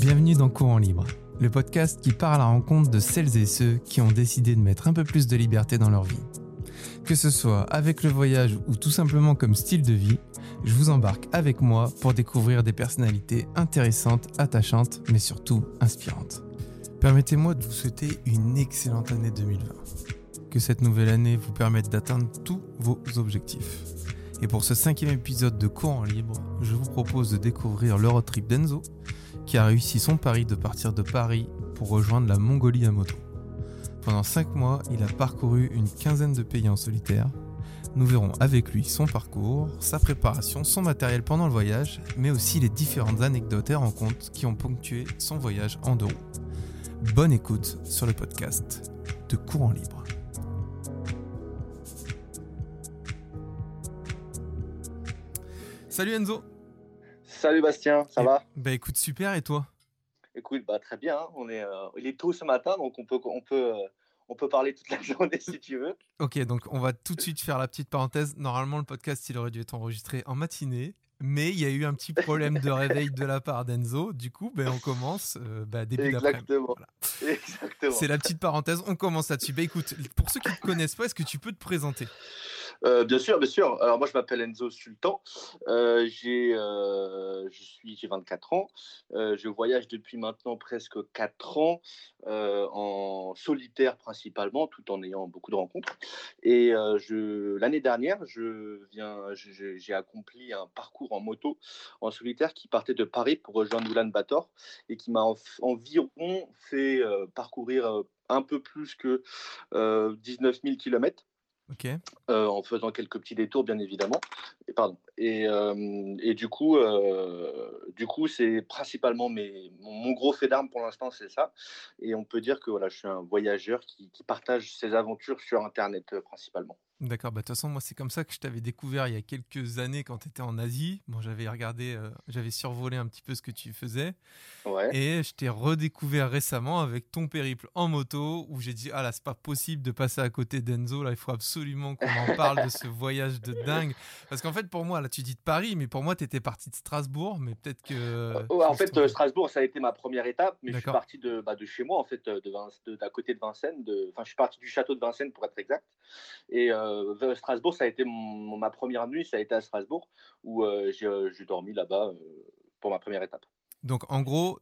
Bienvenue dans Courant Libre, le podcast qui part à la rencontre de celles et ceux qui ont décidé de mettre un peu plus de liberté dans leur vie. Que ce soit avec le voyage ou tout simplement comme style de vie, je vous embarque avec moi pour découvrir des personnalités intéressantes, attachantes, mais surtout inspirantes. Permettez-moi de vous souhaiter une excellente année 2020. Que cette nouvelle année vous permette d'atteindre tous vos objectifs. Et pour ce cinquième épisode de Courant Libre, je vous propose de découvrir l'Eurotrip d'Enzo, qui a réussi son pari de partir de Paris pour rejoindre la Mongolie à moto. Pendant 5 mois, il a parcouru une quinzaine de pays en solitaire. Nous verrons avec lui son parcours, sa préparation, son matériel pendant le voyage, mais aussi les différentes anecdotes et rencontres qui ont ponctué son voyage en deux roues. Bonne écoute sur le podcast de Courant Libre. Salut Enzo Salut Bastien, ça Eh- va? Bah écoute, super, et toi? Écoute, bah, très bien. On est, euh, il est tôt ce matin, donc on peut, on, peut, euh, on peut parler toute la journée si tu veux. Ok, donc on va tout de suite faire la petite parenthèse. Normalement, le podcast, il aurait dû être enregistré en matinée, mais il y a eu un petit problème de réveil de la part d'Enzo. Du coup, ben, on commence euh, bah, début d'après-midi. Exactement. Voilà. Exactement. C'est la petite parenthèse, on commence là-dessus. Bah écoute, pour ceux qui ne te connaissent pas, est-ce que tu peux te présenter? Euh, bien sûr, bien sûr. Alors moi, je m'appelle Enzo Sultan. Euh, j'ai, euh, je suis, j'ai 24 ans. Je voyage depuis maintenant presque 4 ans en solitaire principalement, tout en ayant beaucoup de rencontres. Et l'année dernière, je viens, j'ai accompli un parcours en moto en solitaire qui partait de Paris pour rejoindre Oulan-Bator et qui m'a en- environ fait parcourir un peu plus que euh, 19 000 kilomètres. Euh, en faisant quelques petits détours, bien évidemment. Et, pardon. Et, euh, et du coup, euh, du coup, c'est principalement mon, gros fait d'armes pour l'instant, c'est ça. Et on peut dire que voilà, je suis un voyageur qui, partage ses aventures sur Internet principalement. D'accord, bah, de toute façon, moi, c'est comme ça que je t'avais découvert il y a quelques années quand tu étais en Asie. Bon, j'avais regardé, euh, j'avais survolé un petit peu ce que tu faisais. Ouais. Et je t'ai redécouvert récemment avec ton périple en moto où j'ai dit Ah là, c'est pas possible de passer à côté d'Enzo. Là, il faut absolument qu'on en parle de ce voyage de dingue. Parce qu'en fait, pour moi, là, tu dis de Paris, mais pour moi, tu étais parti de Strasbourg. Mais peut-être que. Euh, ouais, en fait, euh, Strasbourg, ça a été ma première étape, mais je suis parti de, bah, de chez moi, en fait, de, Vinc- de- d'à côté de Vincennes. de- Enfin, je suis parti du château de Vincennes pour être exact. Et euh, vers Strasbourg, ça a été mon- ma première nuit, ça a été à Strasbourg, où euh, j'ai, euh, dormi là-bas euh, pour ma première étape. Donc, en gros,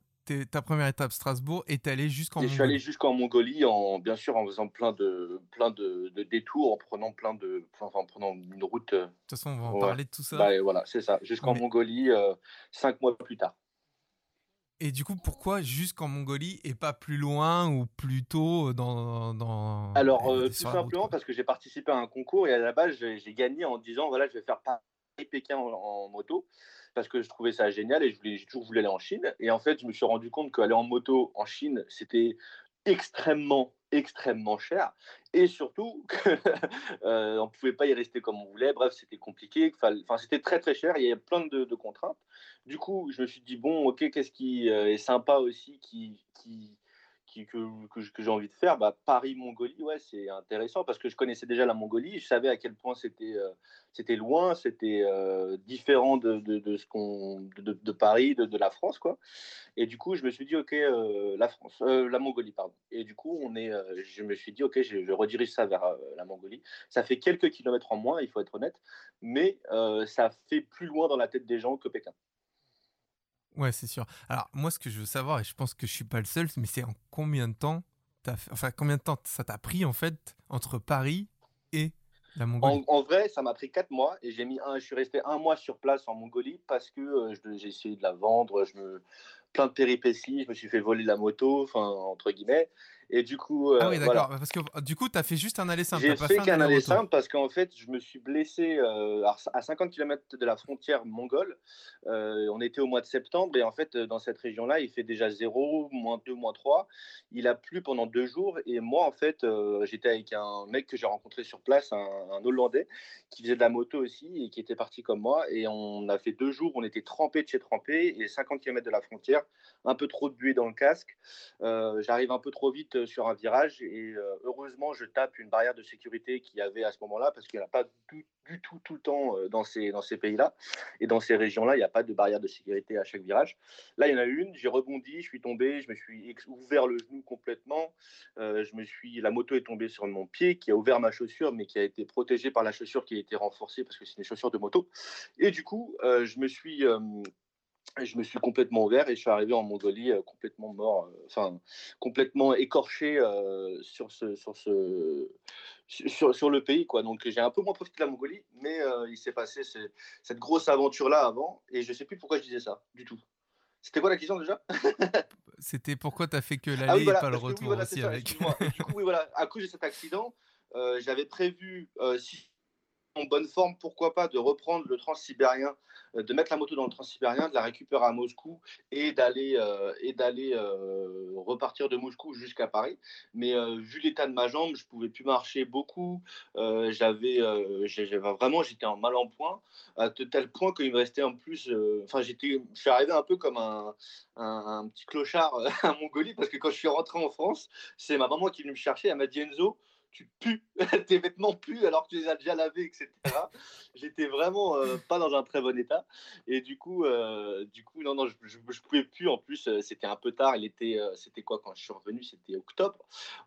ta première étape, Strasbourg, est allée jusqu'en Et je suis allé Mongolie. jusqu'en Mongolie, en, bien sûr, en faisant plein de, plein de, de détours, en prenant plein de, enfin, en prenant une route. euh, De toute façon, on va en Ouais. parler de tout ça. bah, voilà, c'est ça, jusqu'en Mais- Mongolie, euh, cinq mois plus tard. Et du coup, pourquoi jusqu'en Mongolie et pas plus loin ou plus tôt dans. dans Alors, euh, euh, tout simplement parce que j'ai participé à un concours et à la base, j'ai gagné en disant voilà, je vais faire Paris-Pékin en, en moto parce que je trouvais ça génial et je voulais- j'ai toujours voulu aller en Chine. Et en fait, je me suis rendu compte qu'aller en moto en Chine, c'était extrêmement, extrêmement cher. Et surtout, que, euh, on ne pouvait pas y rester comme on voulait. Bref, c'était compliqué. Enfin, c'était très, très cher. Il y avait plein de, de contraintes. Du coup, je me suis dit, bon, ok, qu'est-ce qui euh, est sympa aussi qui, que, j'ai envie de faire? Bah, Paris-Mongolie, ouais, c'est intéressant parce que je connaissais déjà la Mongolie. Je savais à quel point c'était euh, c'était loin, c'était euh, différent de, de, Paris, de, la France, quoi. Et du coup, je me suis dit, ok, la France, la Mongolie, pardon. Et du coup, on est, je me suis dit, ok, je, redirige ça vers la Mongolie. Ça fait quelques kilomètres en moins, il faut être honnête, mais ça fait plus loin dans la tête des gens que Pékin. Ouais, c'est sûr. Alors, moi, ce que je veux savoir, et je pense que je suis pas le seul, mais c'est en combien de temps t'as. Enfin, combien de temps ça t'a pris, en fait, entre Paris et la Mongolie? En, vrai, ça m'a pris quatre mois et j'ai mis un, je suis resté un mois sur place en Mongolie parce que euh, j'ai essayé de la vendre, je me, plein de péripéties, je me suis fait voler la moto, entre guillemets. Et du coup, euh, Ah oui, voilà. d'accord. Parce que euh, du coup, t'as fait juste un aller simple. J'ai fait un qu'un aller simple parce qu'en fait, je me suis blessé euh, à à 50 km de la frontière mongole. Euh, on était au mois de septembre et en fait, euh, dans cette région-là, il fait déjà 0, moins 2, moins 3. Il a plu pendant deux jours et moi, en fait, euh, j'étais avec un mec que j'ai rencontré sur place, un, un Hollandais, qui faisait de la moto aussi et qui était parti comme moi. Et on a fait deux jours, on était trempé de chez trempé et 50 km de la frontière. un peu trop de buée dans le casque. Euh, j'arrive un peu trop vite euh, sur un virage et euh, heureusement, je tape une barrière de sécurité qu'il y avait à ce moment-là parce qu'il n'y en a pas du, tout tout le temps dans ces, dans ces pays-là. Et dans ces régions-là, il n'y a pas de barrière de sécurité à chaque virage. Là, il y en a une, j'ai rebondi, je suis tombé, je me suis ouvert le genou complètement. je me suis, la moto est tombée sur mon pied qui a ouvert ma chaussure, mais qui a été protégée par la chaussure qui a été renforcée parce que c'est une chaussure de moto. Et du coup, je me suis je me suis complètement ouvert et je suis arrivé en Mongolie euh, complètement mort, euh, enfin complètement écorché euh, sur, ce, sur, ce, sur, sur, le pays. Quoi. Donc j'ai un peu moins profité de la Mongolie, mais il s'est passé cette grosse aventure-là avant et je ne sais plus pourquoi je disais ça du tout. C'était quoi la question déjà? C'était pourquoi tu as fait que ah l'aller et pas le retour aussi avec. du coup, oui, voilà, à cause de cet accident, j'avais prévu, si en bonne forme, pourquoi pas, de reprendre le transsibérien, euh, de mettre la moto dans le transsibérien, de la récupérer à Moscou et d'aller euh, euh, repartir de Moscou jusqu'à Paris. Mais vu l'état de ma jambe, je pouvais plus marcher beaucoup. j'avais, vraiment, j'étais en mal en point, à tel point qu'il me restait en plus. Enfin, j'étais, je suis arrivé un peu comme un, un, petit clochard à Mongolie parce que quand je suis rentré en France, c'est ma maman qui est venue me chercher. Elle m'a dit Enzo tu pues, tes vêtements puent alors que tu les as déjà lavés, etc. J'étais vraiment euh, pas dans un très bon état. Et du coup, euh, du coup non, non, je, je, pouvais plus. En plus, euh, c'était un peu tard. Il était, c'était quoi quand je suis revenu C'était octobre.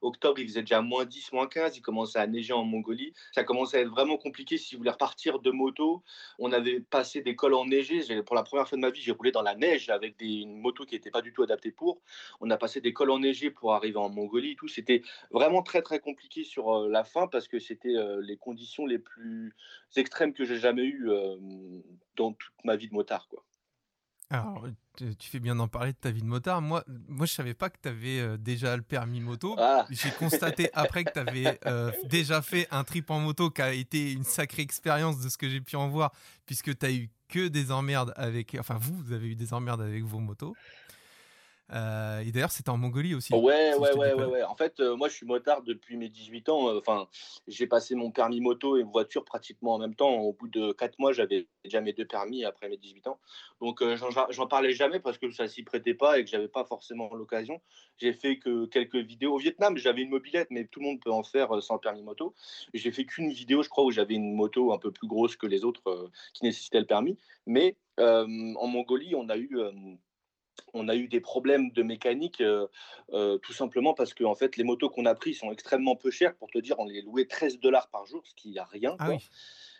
Octobre, il faisait déjà moins 10, moins 15. Il commençait à neiger en Mongolie. Ça commençait à être vraiment compliqué si je voulais repartir de moto. On avait passé des cols enneigés. Pour la première fois de ma vie, j'ai roulé dans la neige avec des, une moto qui n'était pas du tout adaptée pour. On a passé des cols enneigés pour arriver en Mongolie. Tout, c'était vraiment très très compliqué sur la fin parce que c'était les conditions les plus extrêmes que j'ai jamais eues dans toute ma vie de motard. Quoi. Alors, tu fais bien d'en parler de ta vie de motard. Moi, moi je savais pas que tu avais déjà le permis moto. Ah. J'ai constaté après que tu avais déjà fait un trip en moto qui a été une sacrée expérience de ce que j'ai pu en voir, puisque tu as eu que des emmerdes avec. Enfin, vous, vous avez eu des emmerdes avec vos motos. Euh, et d'ailleurs, c'était en Mongolie aussi. Ouais, ouais, ouais, ouais, ouais, En fait, euh, moi, je suis motard depuis mes 18 ans. Euh, enfin, j'ai passé mon permis moto et voiture pratiquement en même temps. Au bout de 4 mois, j'avais déjà mes deux permis après mes 18 ans. Donc, j'en parlais jamais parce que ça s'y prêtait pas et que j'avais pas forcément l'occasion. J'ai fait que quelques vidéos. Au Vietnam, j'avais une mobilette, mais tout le monde peut en faire sans permis moto. J'ai fait qu'une vidéo, je crois, où j'avais une moto un peu plus grosse que les autres qui nécessitaient le permis. Mais en Mongolie, on a eu on a eu des problèmes de mécanique euh, euh, tout simplement parce que en fait, les motos qu'on a pris sont extrêmement peu chères. Pour te dire, on les louait 13 dollars par jour, ce qui n'y a rien. Ah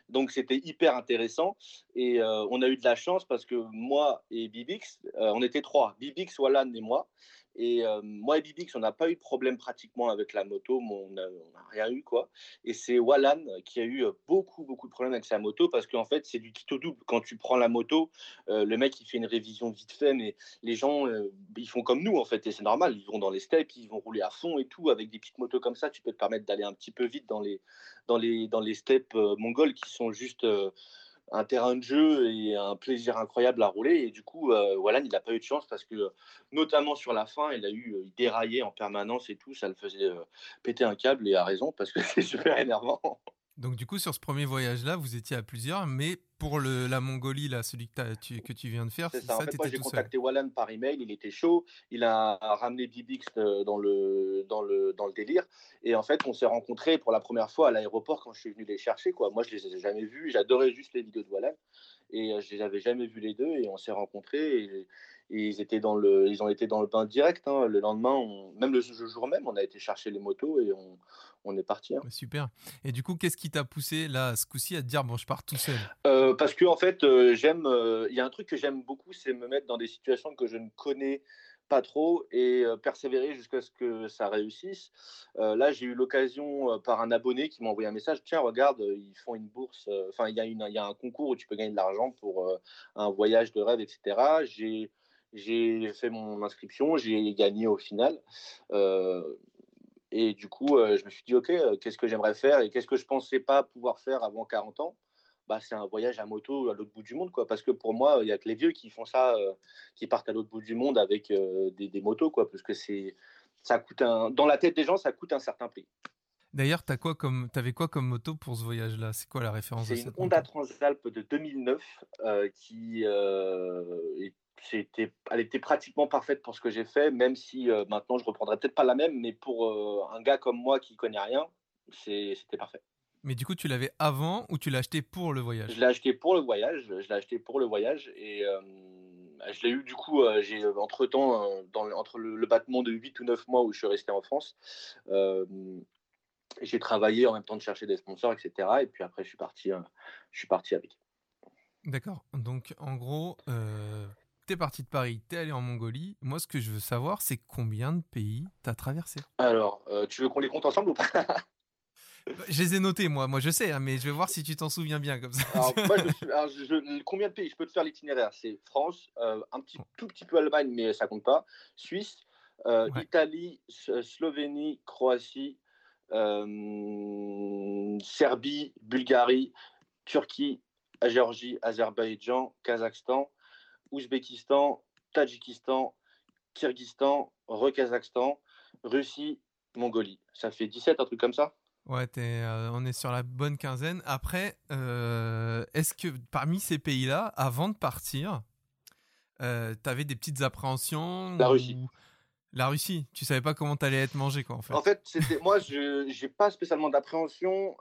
Donc c'était hyper intéressant et euh, on a eu de la chance parce que moi et Bibix, on était trois, Bibix, Wallan et moi. Et moi et Bibix, on n'a pas eu de problème pratiquement avec la moto, on n'a rien eu quoi. Et c'est Wallan qui a eu beaucoup beaucoup de problèmes avec sa moto parce qu'en fait c'est du kit au double. Quand tu prends la moto, le mec il fait une révision vite fait, mais les gens ils font comme nous en fait et c'est normal. Ils vont dans les steppes, ils vont rouler à fond et tout avec des petites motos comme ça. Tu peux te permettre d'aller un petit peu vite dans les dans les dans les steppes mongoles qui sont juste un terrain de jeu et un plaisir incroyable à rouler. Et du coup, euh, il n'a pas eu de chance parce que, notamment sur la fin, il a eu, il déraillait en permanence et tout. Ça le faisait euh, péter un câble et a raison parce que c'est super énervant. Donc du coup, sur ce premier voyage-là, vous étiez à plusieurs, mais pour le, la Mongolie, là, celui que, tu, que tu viens de faire, c'est ça. En fait, moi, j'ai contacté Wallan par email, il était chaud, il a ramené Bibix euh, dans le, dans, le, dans le délire, et en fait, on s'est rencontrés pour la première fois à l'aéroport quand je suis venu les chercher. Quoi. Moi, je les ai jamais vus, j'adorais juste les vidéos de Wallan, et euh, je les avais jamais vus les deux, et on s'est rencontrés, et ils, étaient dans le, ils ont été dans le bain direct. Hein. Le lendemain, même le jour même, on a été chercher les motos et on, on est parti. Hein. Super. Et du coup, qu'est-ce qui t'a poussé là, ce coup-ci, à te dire bon, je pars tout seul? Euh, Parce que en fait, euh, j'aime. Euh, il y a un truc que j'aime beaucoup, c'est me mettre dans des situations que je ne connais pas trop et persévérer jusqu'à ce que ça réussisse. là, j'ai eu l'occasion par un abonné qui m'a envoyé un message. Tiens, regarde, ils font une bourse. Enfin, il y, y a un concours où tu peux gagner de l'argent pour un voyage de rêve, etc. J'ai j'ai fait mon inscription, j'ai gagné au final. Euh, et du coup, euh, je me suis dit, OK, euh, qu'est-ce que j'aimerais faire et qu'est-ce que je pensais pas pouvoir faire avant 40 ans? Bah, C'est un voyage à moto à l'autre bout du monde. Quoi, parce que pour moi, il n'y a que les vieux qui font ça, qui partent à l'autre bout du monde avec des, des, motos. Quoi, parce que c'est, ça coûte un, dans la tête des gens, ça coûte un certain prix. D'ailleurs, tu quoi comme, avais quoi comme moto pour ce voyage-là? C'est quoi la référence C'est une Honda Transalp de 2009 euh, qui était, elle était pratiquement parfaite pour ce que j'ai fait, même si maintenant je reprendrais peut-être pas la même, mais pour un gars comme moi qui connaît rien, c'était parfait. Mais du coup, tu l'avais avant ou tu l'as acheté pour le voyage? Je l'ai acheté pour le voyage. Je l'ai acheté pour le voyage et euh, je l'ai eu du coup. Euh, j'ai euh, entre temps, dans, entre le, battement de 8 ou 9 mois où je suis resté en France, j'ai travaillé en même temps de chercher des sponsors, etc. Et puis après, je suis parti, je suis parti avec. D'accord. Donc en gros, tu es parti de Paris, tu es allé en Mongolie. Moi, ce que je veux savoir, c'est combien de pays tu as traversé? Alors, tu veux qu'on les compte ensemble ou pas? Je les ai notés, moi. Moi, je sais, hein, mais je vais voir si tu t'en souviens bien comme ça. Alors, moi, combien de pays? Je peux te faire l'itinéraire. C'est France, euh, un petit, tout petit peu Allemagne, mais ça compte pas. Suisse, euh, Italie, Slovénie, Croatie, euh, Serbie, Bulgarie, Turquie, Géorgie, Azerbaïdjan, Kazakhstan, Ouzbékistan, Tadjikistan, Kyrgyzstan, Re-Kazakhstan, Russie, Mongolie. Ça fait 17, un truc comme ça? Ouais, euh, on est sur la bonne quinzaine. Après, euh, est-ce que parmi ces pays-là, avant de partir, euh, tu avais des petites appréhensions La Russie. La Russie, tu savais pas comment tu allais être mangé, quoi, en fait. En fait, c'était moi, je n'ai pas spécialement d'appréhension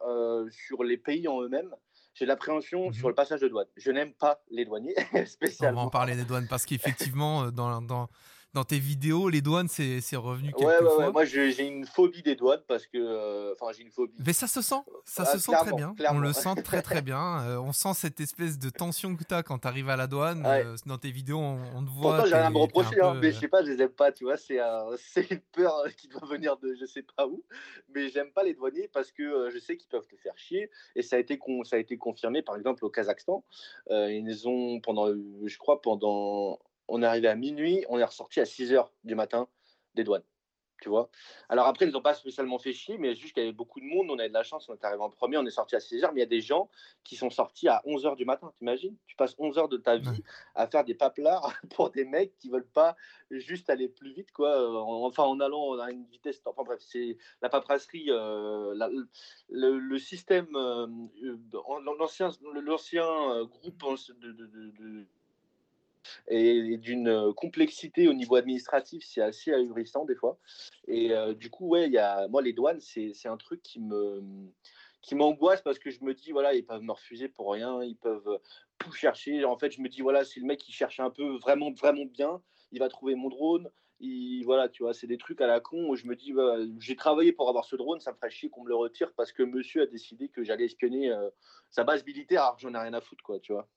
sur les pays en eux-mêmes. J'ai l'appréhension mmh sur le passage de douane. Je n'aime pas les douaniers, spécialement. On va en parler des douanes parce qu'effectivement, dans, dans, dans tes vidéos, les douanes, c'est revenu quelques ouais, ouais, Ouais, moi j'ai une phobie des douanes parce que. Euh, enfin, j'ai une phobie. Mais ça se sent, ça se sent très bien. On le sent très très bien. Euh, on sent cette espèce de tension que tu as quand tu arrives à la douane. Euh, dans tes vidéos, on, te voit. Pourtant, j'ai rien à me reprocher, hein, mais je sais pas, je les aime pas, tu vois. C'est une peur qui doit venir de je sais pas où. Mais j'aime pas les douaniers parce que je sais qu'ils peuvent te faire chier. Et ça a été, ça a été confirmé, par exemple, au Kazakhstan. ils ont, pendant, je crois, pendant on est arrivé à minuit, on est ressorti à 6 heures du matin des douanes. Tu vois Alors après, ils n'ont pas spécialement fait chier, mais juste qu'il y avait beaucoup de monde. On avait de la chance, on est arrivé en premier, on est sorti à 6 heures, mais il y a des gens qui sont sortis à 11 heures du matin. T'imagines? Tu passes 11 heures de ta vie à faire des paplards pour des mecs qui veulent pas juste aller plus vite, quoi. Enfin, en allant à une vitesse. Enfin bref, c'est la paperasserie, euh, le, système, euh, l'ancien groupe de et, d'une euh, complexité au niveau administratif, c'est assez ahurissant des fois. Et euh, du coup, ouais, y a, moi, les douanes, c'est un truc qui me qui m'angoisse parce que je me dis voilà ils peuvent me refuser pour rien ils peuvent tout chercher. En fait je me dis voilà c'est le mec qui cherche un peu vraiment vraiment bien il va trouver mon drone. Il, voilà tu vois c'est des trucs à la con où je me dis j'ai travaillé pour avoir ce drone ça me ferait chier qu'on me le retire parce que monsieur a décidé que j'allais espionner euh, sa base militaire alors que j'en ai rien à foutre quoi tu vois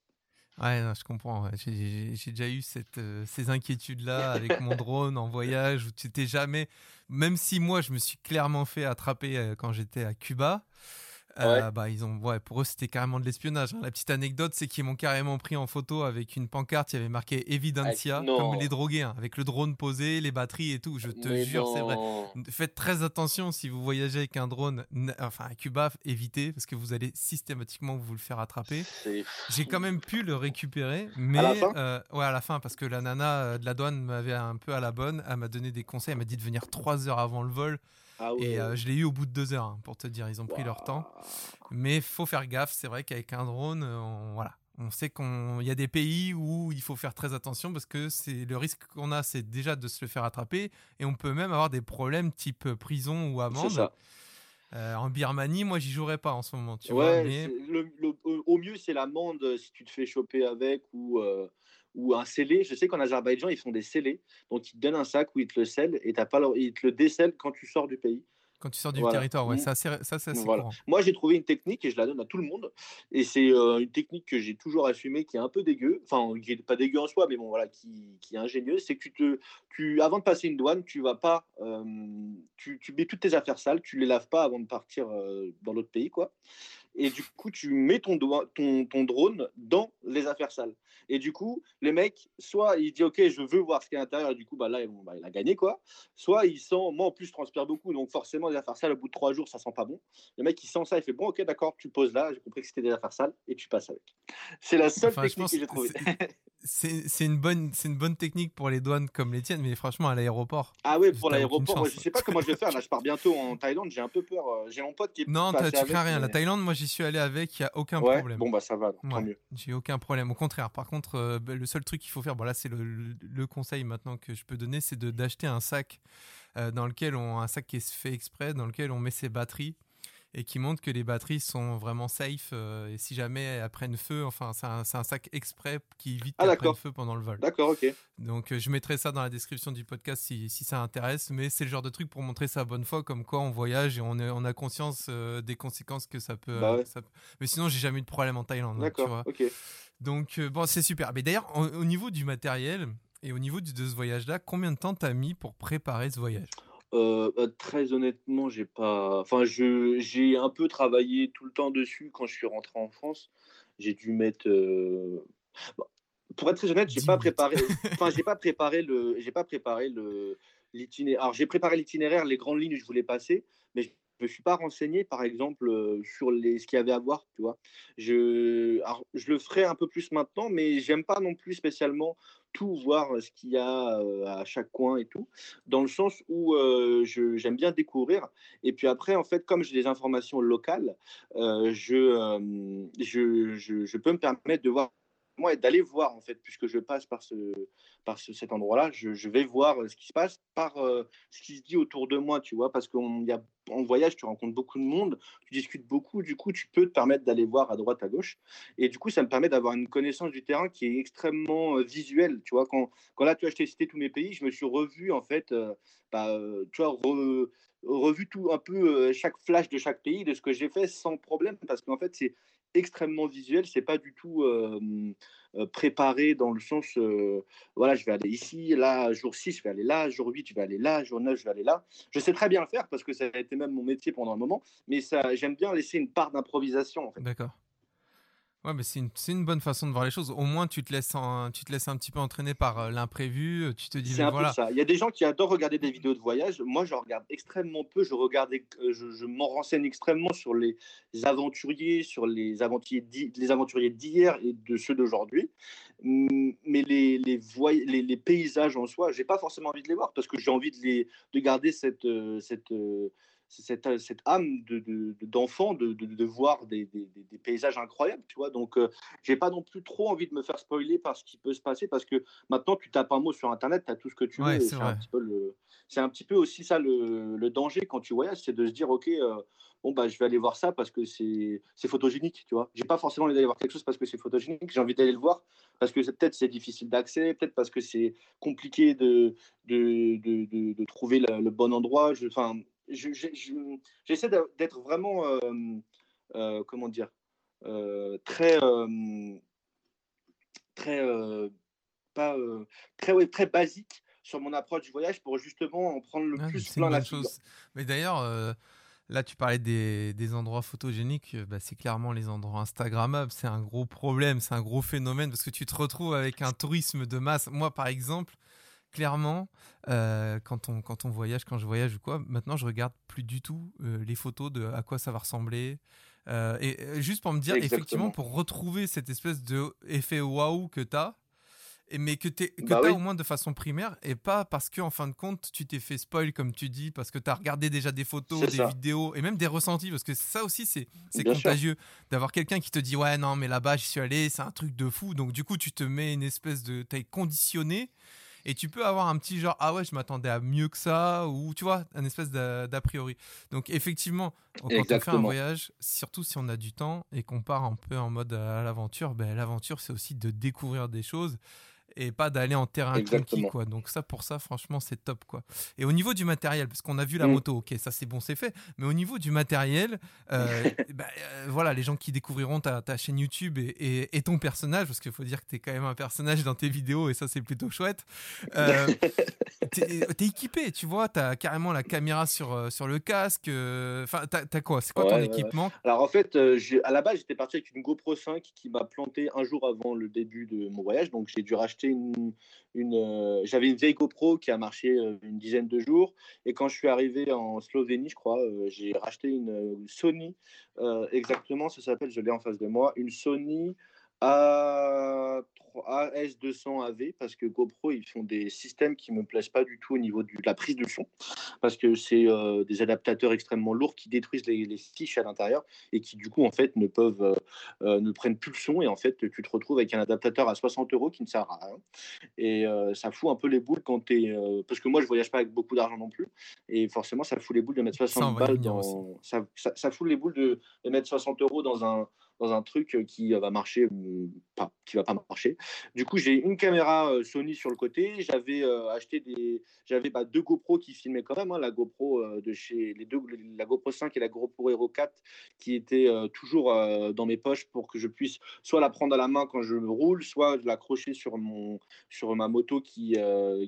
Ouais, je comprends. J'ai déjà eu cette, euh, ces inquiétudes-là avec mon drone en voyage où tu t'es jamais. Même si moi, je me suis clairement fait attraper euh, quand j'étais à Cuba. Euh, bah, ils ont, ouais, pour eux, c'était carrément de l'espionnage. Hein. La petite anecdote, c'est qu'ils m'ont carrément pris en photo avec une pancarte qui avait marqué Evidencia, comme les drogués, hein, avec le drone posé, les batteries et tout. Je te jure, c'est vrai. Faites très attention si vous voyagez avec un drone, enfin à Cuba, évitez, parce que vous allez systématiquement vous le faire attraper. J'ai quand même pu le récupérer, mais euh, ouais, à la fin, parce que la nana euh, de la douane m'avait un peu à la bonne. Elle m'a donné des conseils. Elle m'a dit de venir trois heures avant le vol. Ah et euh, je l'ai eu au bout de deux heures, hein, pour te dire. Ils ont pris leur temps. Mais faut faire gaffe. C'est vrai qu'avec un drone, euh, on, voilà. On sait qu'il y a des pays où il faut faire très attention parce que c'est le risque qu'on a, c'est déjà de se le faire attraper et on peut même avoir des problèmes type prison ou amende. Euh, en Birmanie, moi, j'y jouerais pas en ce moment. Tu vois, au mieux, c'est l'amende si tu te fais choper avec ou ou un scellé. Je sais qu'en Azerbaïdjan, ils font des scellés. Donc, ils te donnent un sac où ils te le scellent et as pas ils te le décèlent quand tu sors du pays. Quand tu sors du territoire, ouais, ça, ça, c'est courant. Moi, j'ai trouvé une technique et je la donne à tout le monde. Et c'est euh, une technique que j'ai toujours assumée, qui est un peu dégueu, enfin, qui n'est pas dégueu en soi, mais bon, voilà, qui, qui est ingénieuse. C'est que tu te, tu, avant de passer une douane, tu vas pas, euh, tu, tu, mets toutes tes affaires sales, tu les laves pas avant de partir euh, dans l'autre pays, quoi. Et du coup, tu mets ton, ton, ton drone dans les affaires sales. Et du coup, les mecs, soit il dit ok, je veux voir ce qu'il y a à l'intérieur, et du coup, bah, là, bah, il a gagné quoi. Soit il sent, moi en plus, je transpire beaucoup, donc forcément, les affaires sales, au bout de trois jours, ça sent pas bon. Le mec, il sent ça, il fait bon, ok, d'accord, tu poses là, j'ai compris que c'était des affaires sales, et tu passes avec. C'est la seule technique que j'ai trouvée. C'est une, bonne, une bonne technique pour les douanes comme les tiennes, mais franchement, à l'aéroport. Ah oui, pour l'aéroport, je sais pas comment je vais faire. Là, je pars bientôt en Thaïlande, j'ai un peu peur. Euh, j'ai mon pote qui est. Non, tu crains rien. La Thaïlande, moi, j'y suis allé avec, il n'y a aucun problème. Bon, bah ça va, tant mieux. J'ai aucun problème. Au contraire, par contre, euh, bah, le seul truc qu'il faut faire, bon, là, c'est le, conseil maintenant que je peux donner, c'est d'acheter un sac euh, dans lequel on. un sac qui est fait exprès, dans lequel on met ses batteries et qui montre que les batteries sont vraiment safe euh, et si jamais elles prennent feu, enfin c'est un, sac exprès qui évite ah, qu'elles prennent feu pendant le vol. D'accord, ok. Donc euh, je mettrai ça dans la description du podcast si, si ça intéresse, mais c'est le genre de truc pour montrer sa bonne foi, comme quoi on voyage et on, on a conscience euh, des conséquences que ça peut, bah Mais sinon j'ai jamais eu de problème en Thaïlande. Hein, D'accord, ok. Donc bon c'est super. Mais d'ailleurs au, niveau du matériel et au niveau de ce voyage-là, combien de temps t'as mis pour préparer ce voyage? Euh, bah, très honnêtement, j'ai pas. Enfin, je j'ai un peu travaillé tout le temps dessus quand je suis rentré en France. J'ai dû mettre. Euh, bah, pour être très honnête, j'ai pas préparé. Enfin, j'ai pas préparé le. J'ai pas préparé le l'itinéraire. Alors, j'ai préparé l'itinéraire, les grandes lignes que je voulais passer, mais je me suis pas renseigné, par exemple, euh, sur les, ce qu'il y avait à voir, tu vois. Je, je le ferai un peu plus maintenant, mais j'aime pas non plus spécialement tout voir ce qu'il y a à chaque coin et tout, dans le sens où j'aime bien découvrir. Et puis après, en fait, comme j'ai des informations locales, je, je, je, peux me permettre de voir moi d'aller voir en fait puisque je passe par ce par cet endroit là je, je, vais voir ce qui se passe par ce qui se dit autour de moi tu vois parce qu'on en voyage, tu rencontres beaucoup de monde, tu discutes beaucoup, du coup, tu peux te permettre d'aller voir à droite, à gauche. Et du coup, ça me permet d'avoir une connaissance du terrain qui est extrêmement euh, visuelle. Tu vois, quand, quand là, tu as acheté cité tous mes pays, je me suis revu, en fait, euh, bah, euh, tu vois, revu tout un peu chaque flash de chaque pays, de ce que j'ai fait sans problème, parce qu'en fait, c'est extrêmement visuel, c'est pas du tout préparé dans le sens, voilà, je vais aller ici, là, jour 6, je vais aller là, jour 8, je vais aller là, jour 9, je vais aller là. Je sais très bien le faire parce que ça a été même mon métier pendant un moment, mais ça, j'aime bien laisser une part d'improvisation. En fait. D'accord. Ouais, mais c'est une, une, bonne façon de voir les choses. Au moins, tu te laisses, un, tu te laisses un petit peu entraîner par euh, l'imprévu. Euh, tu te dis, c'est un voilà. peu ça. Il y a des gens qui adorent regarder des vidéos de voyage. Moi, je regarde extrêmement peu. Je regarde, euh, je, je m'en renseigne extrêmement sur les aventuriers, sur les aventuriers, les aventuriers d'hier et de ceux d'aujourd'hui. Mais les, les, les, les, paysages en soi, j'ai pas forcément envie de les voir parce que j'ai envie de, les, de garder cette, cette cette, euh, cette âme d'enfant de, de, de, voir des, des, des, paysages incroyables, tu vois. Donc, euh, j'ai pas non plus trop envie de me faire spoiler par ce qui peut se passer parce que maintenant, tu tapes un mot sur Internet, tu as tout ce que tu veux. C'est un, petit peu le, un petit peu aussi ça le, le danger quand tu voyages, c'est de se dire, OK, euh, bon, bah, je vais aller voir ça parce que c'est photogénique, tu vois. J'ai pas forcément envie d'aller voir quelque chose parce que c'est photogénique, j'ai envie d'aller le voir parce que peut-être c'est difficile d'accès, peut-être parce que c'est compliqué de, de, de, de, trouver le, bon endroit. Enfin, j'essaie d'être vraiment, euh, euh, comment dire, euh, très, très, pas, très, très basique sur mon approche du voyage pour justement en prendre le plus plein la chose. Mais d'ailleurs, là, tu parlais des, des endroits photogéniques. Bah, c'est clairement les endroits Instagrammables. C'est un gros problème, c'est un gros phénomène parce que tu te retrouves avec un tourisme de masse. Moi, par exemple, clairement, euh, quand, on, quand on voyage, quand je voyage ou quoi, maintenant je regarde plus du tout euh, les photos de à quoi ça va ressembler. Euh, et juste pour me dire, effectivement, pour retrouver cette espèce de effet waouh que tu as, mais que tu bah as au moins de façon primaire et pas parce que en fin de compte tu t'es fait spoil comme tu dis parce que tu as regardé déjà des photos des vidéos et même des ressentis parce que ça aussi c'est contagieux d'avoir quelqu'un qui te dit ouais non mais là-bas j'y suis allé c'est un truc de fou donc du coup tu te mets une espèce de t'es conditionné et tu peux avoir un petit genre, ah ouais, je m'attendais à mieux que ça, ou tu vois, un espèce d'a priori. Donc effectivement, quand on fait un voyage, surtout si on a du temps et qu'on part un peu en mode à l'aventure, ben, l'aventure c'est aussi de découvrir des choses et pas d'aller en terrain clunky, quoi. Donc ça, pour ça, franchement, c'est top, quoi. Et au niveau du matériel, parce qu'on a vu la mm. moto, ok, ça c'est bon, c'est fait. Mais au niveau du matériel, euh, bah, euh, voilà, les gens qui découvriront ta, ta chaîne YouTube et, et, ton personnage, parce qu'il faut dire que tu es quand même un personnage dans tes vidéos et ça c'est plutôt chouette. Euh, t'es es équipé, tu vois, tu as carrément la caméra sur, sur le casque. Enfin, tu as, quoi? C'est quoi ton équipement? Alors en fait, à la base, j'étais parti avec une GoPro 5 qui m'a planté un jour avant le début de mon voyage, donc j'ai dû racheter une, une j'avais une vieille GoPro qui a marché une dizaine de jours. Et quand je suis arrivé en Slovénie, je crois, j'ai racheté une Sony exactement, ça s'appelle, je l'ai en face de moi, une Sony A AS200 AV parce que GoPro ils font des systèmes qui me plaisent pas du tout au niveau de la prise de son parce que c'est euh, des adaptateurs extrêmement lourds qui détruisent les, les fiches à l'intérieur et qui du coup en fait ne peuvent euh, euh, ne prennent plus le son et en fait tu te retrouves avec un adaptateur à 60 euros qui ne sert à rien. Et ça fout un peu les boules quand tu es parce que moi je voyage pas avec beaucoup d'argent non plus et forcément ça fout les boules de mettre 60 balles dans ça, ça, fout les boules de, de mettre 60 euros dans un dans un truc qui va marcher pas qui va pas marcher du coup, j'ai une caméra euh, Sony sur le côté. J'avais euh, acheté des, j'avais bah, deux GoPro qui filmaient quand même. Hein, la GoPro euh, de chez les deux, la GoPro 5 et la GoPro Hero 4, qui étaient toujours dans mes poches pour que je puisse soit la prendre à la main quand je roule, soit l'accrocher sur mon, sur ma moto qui,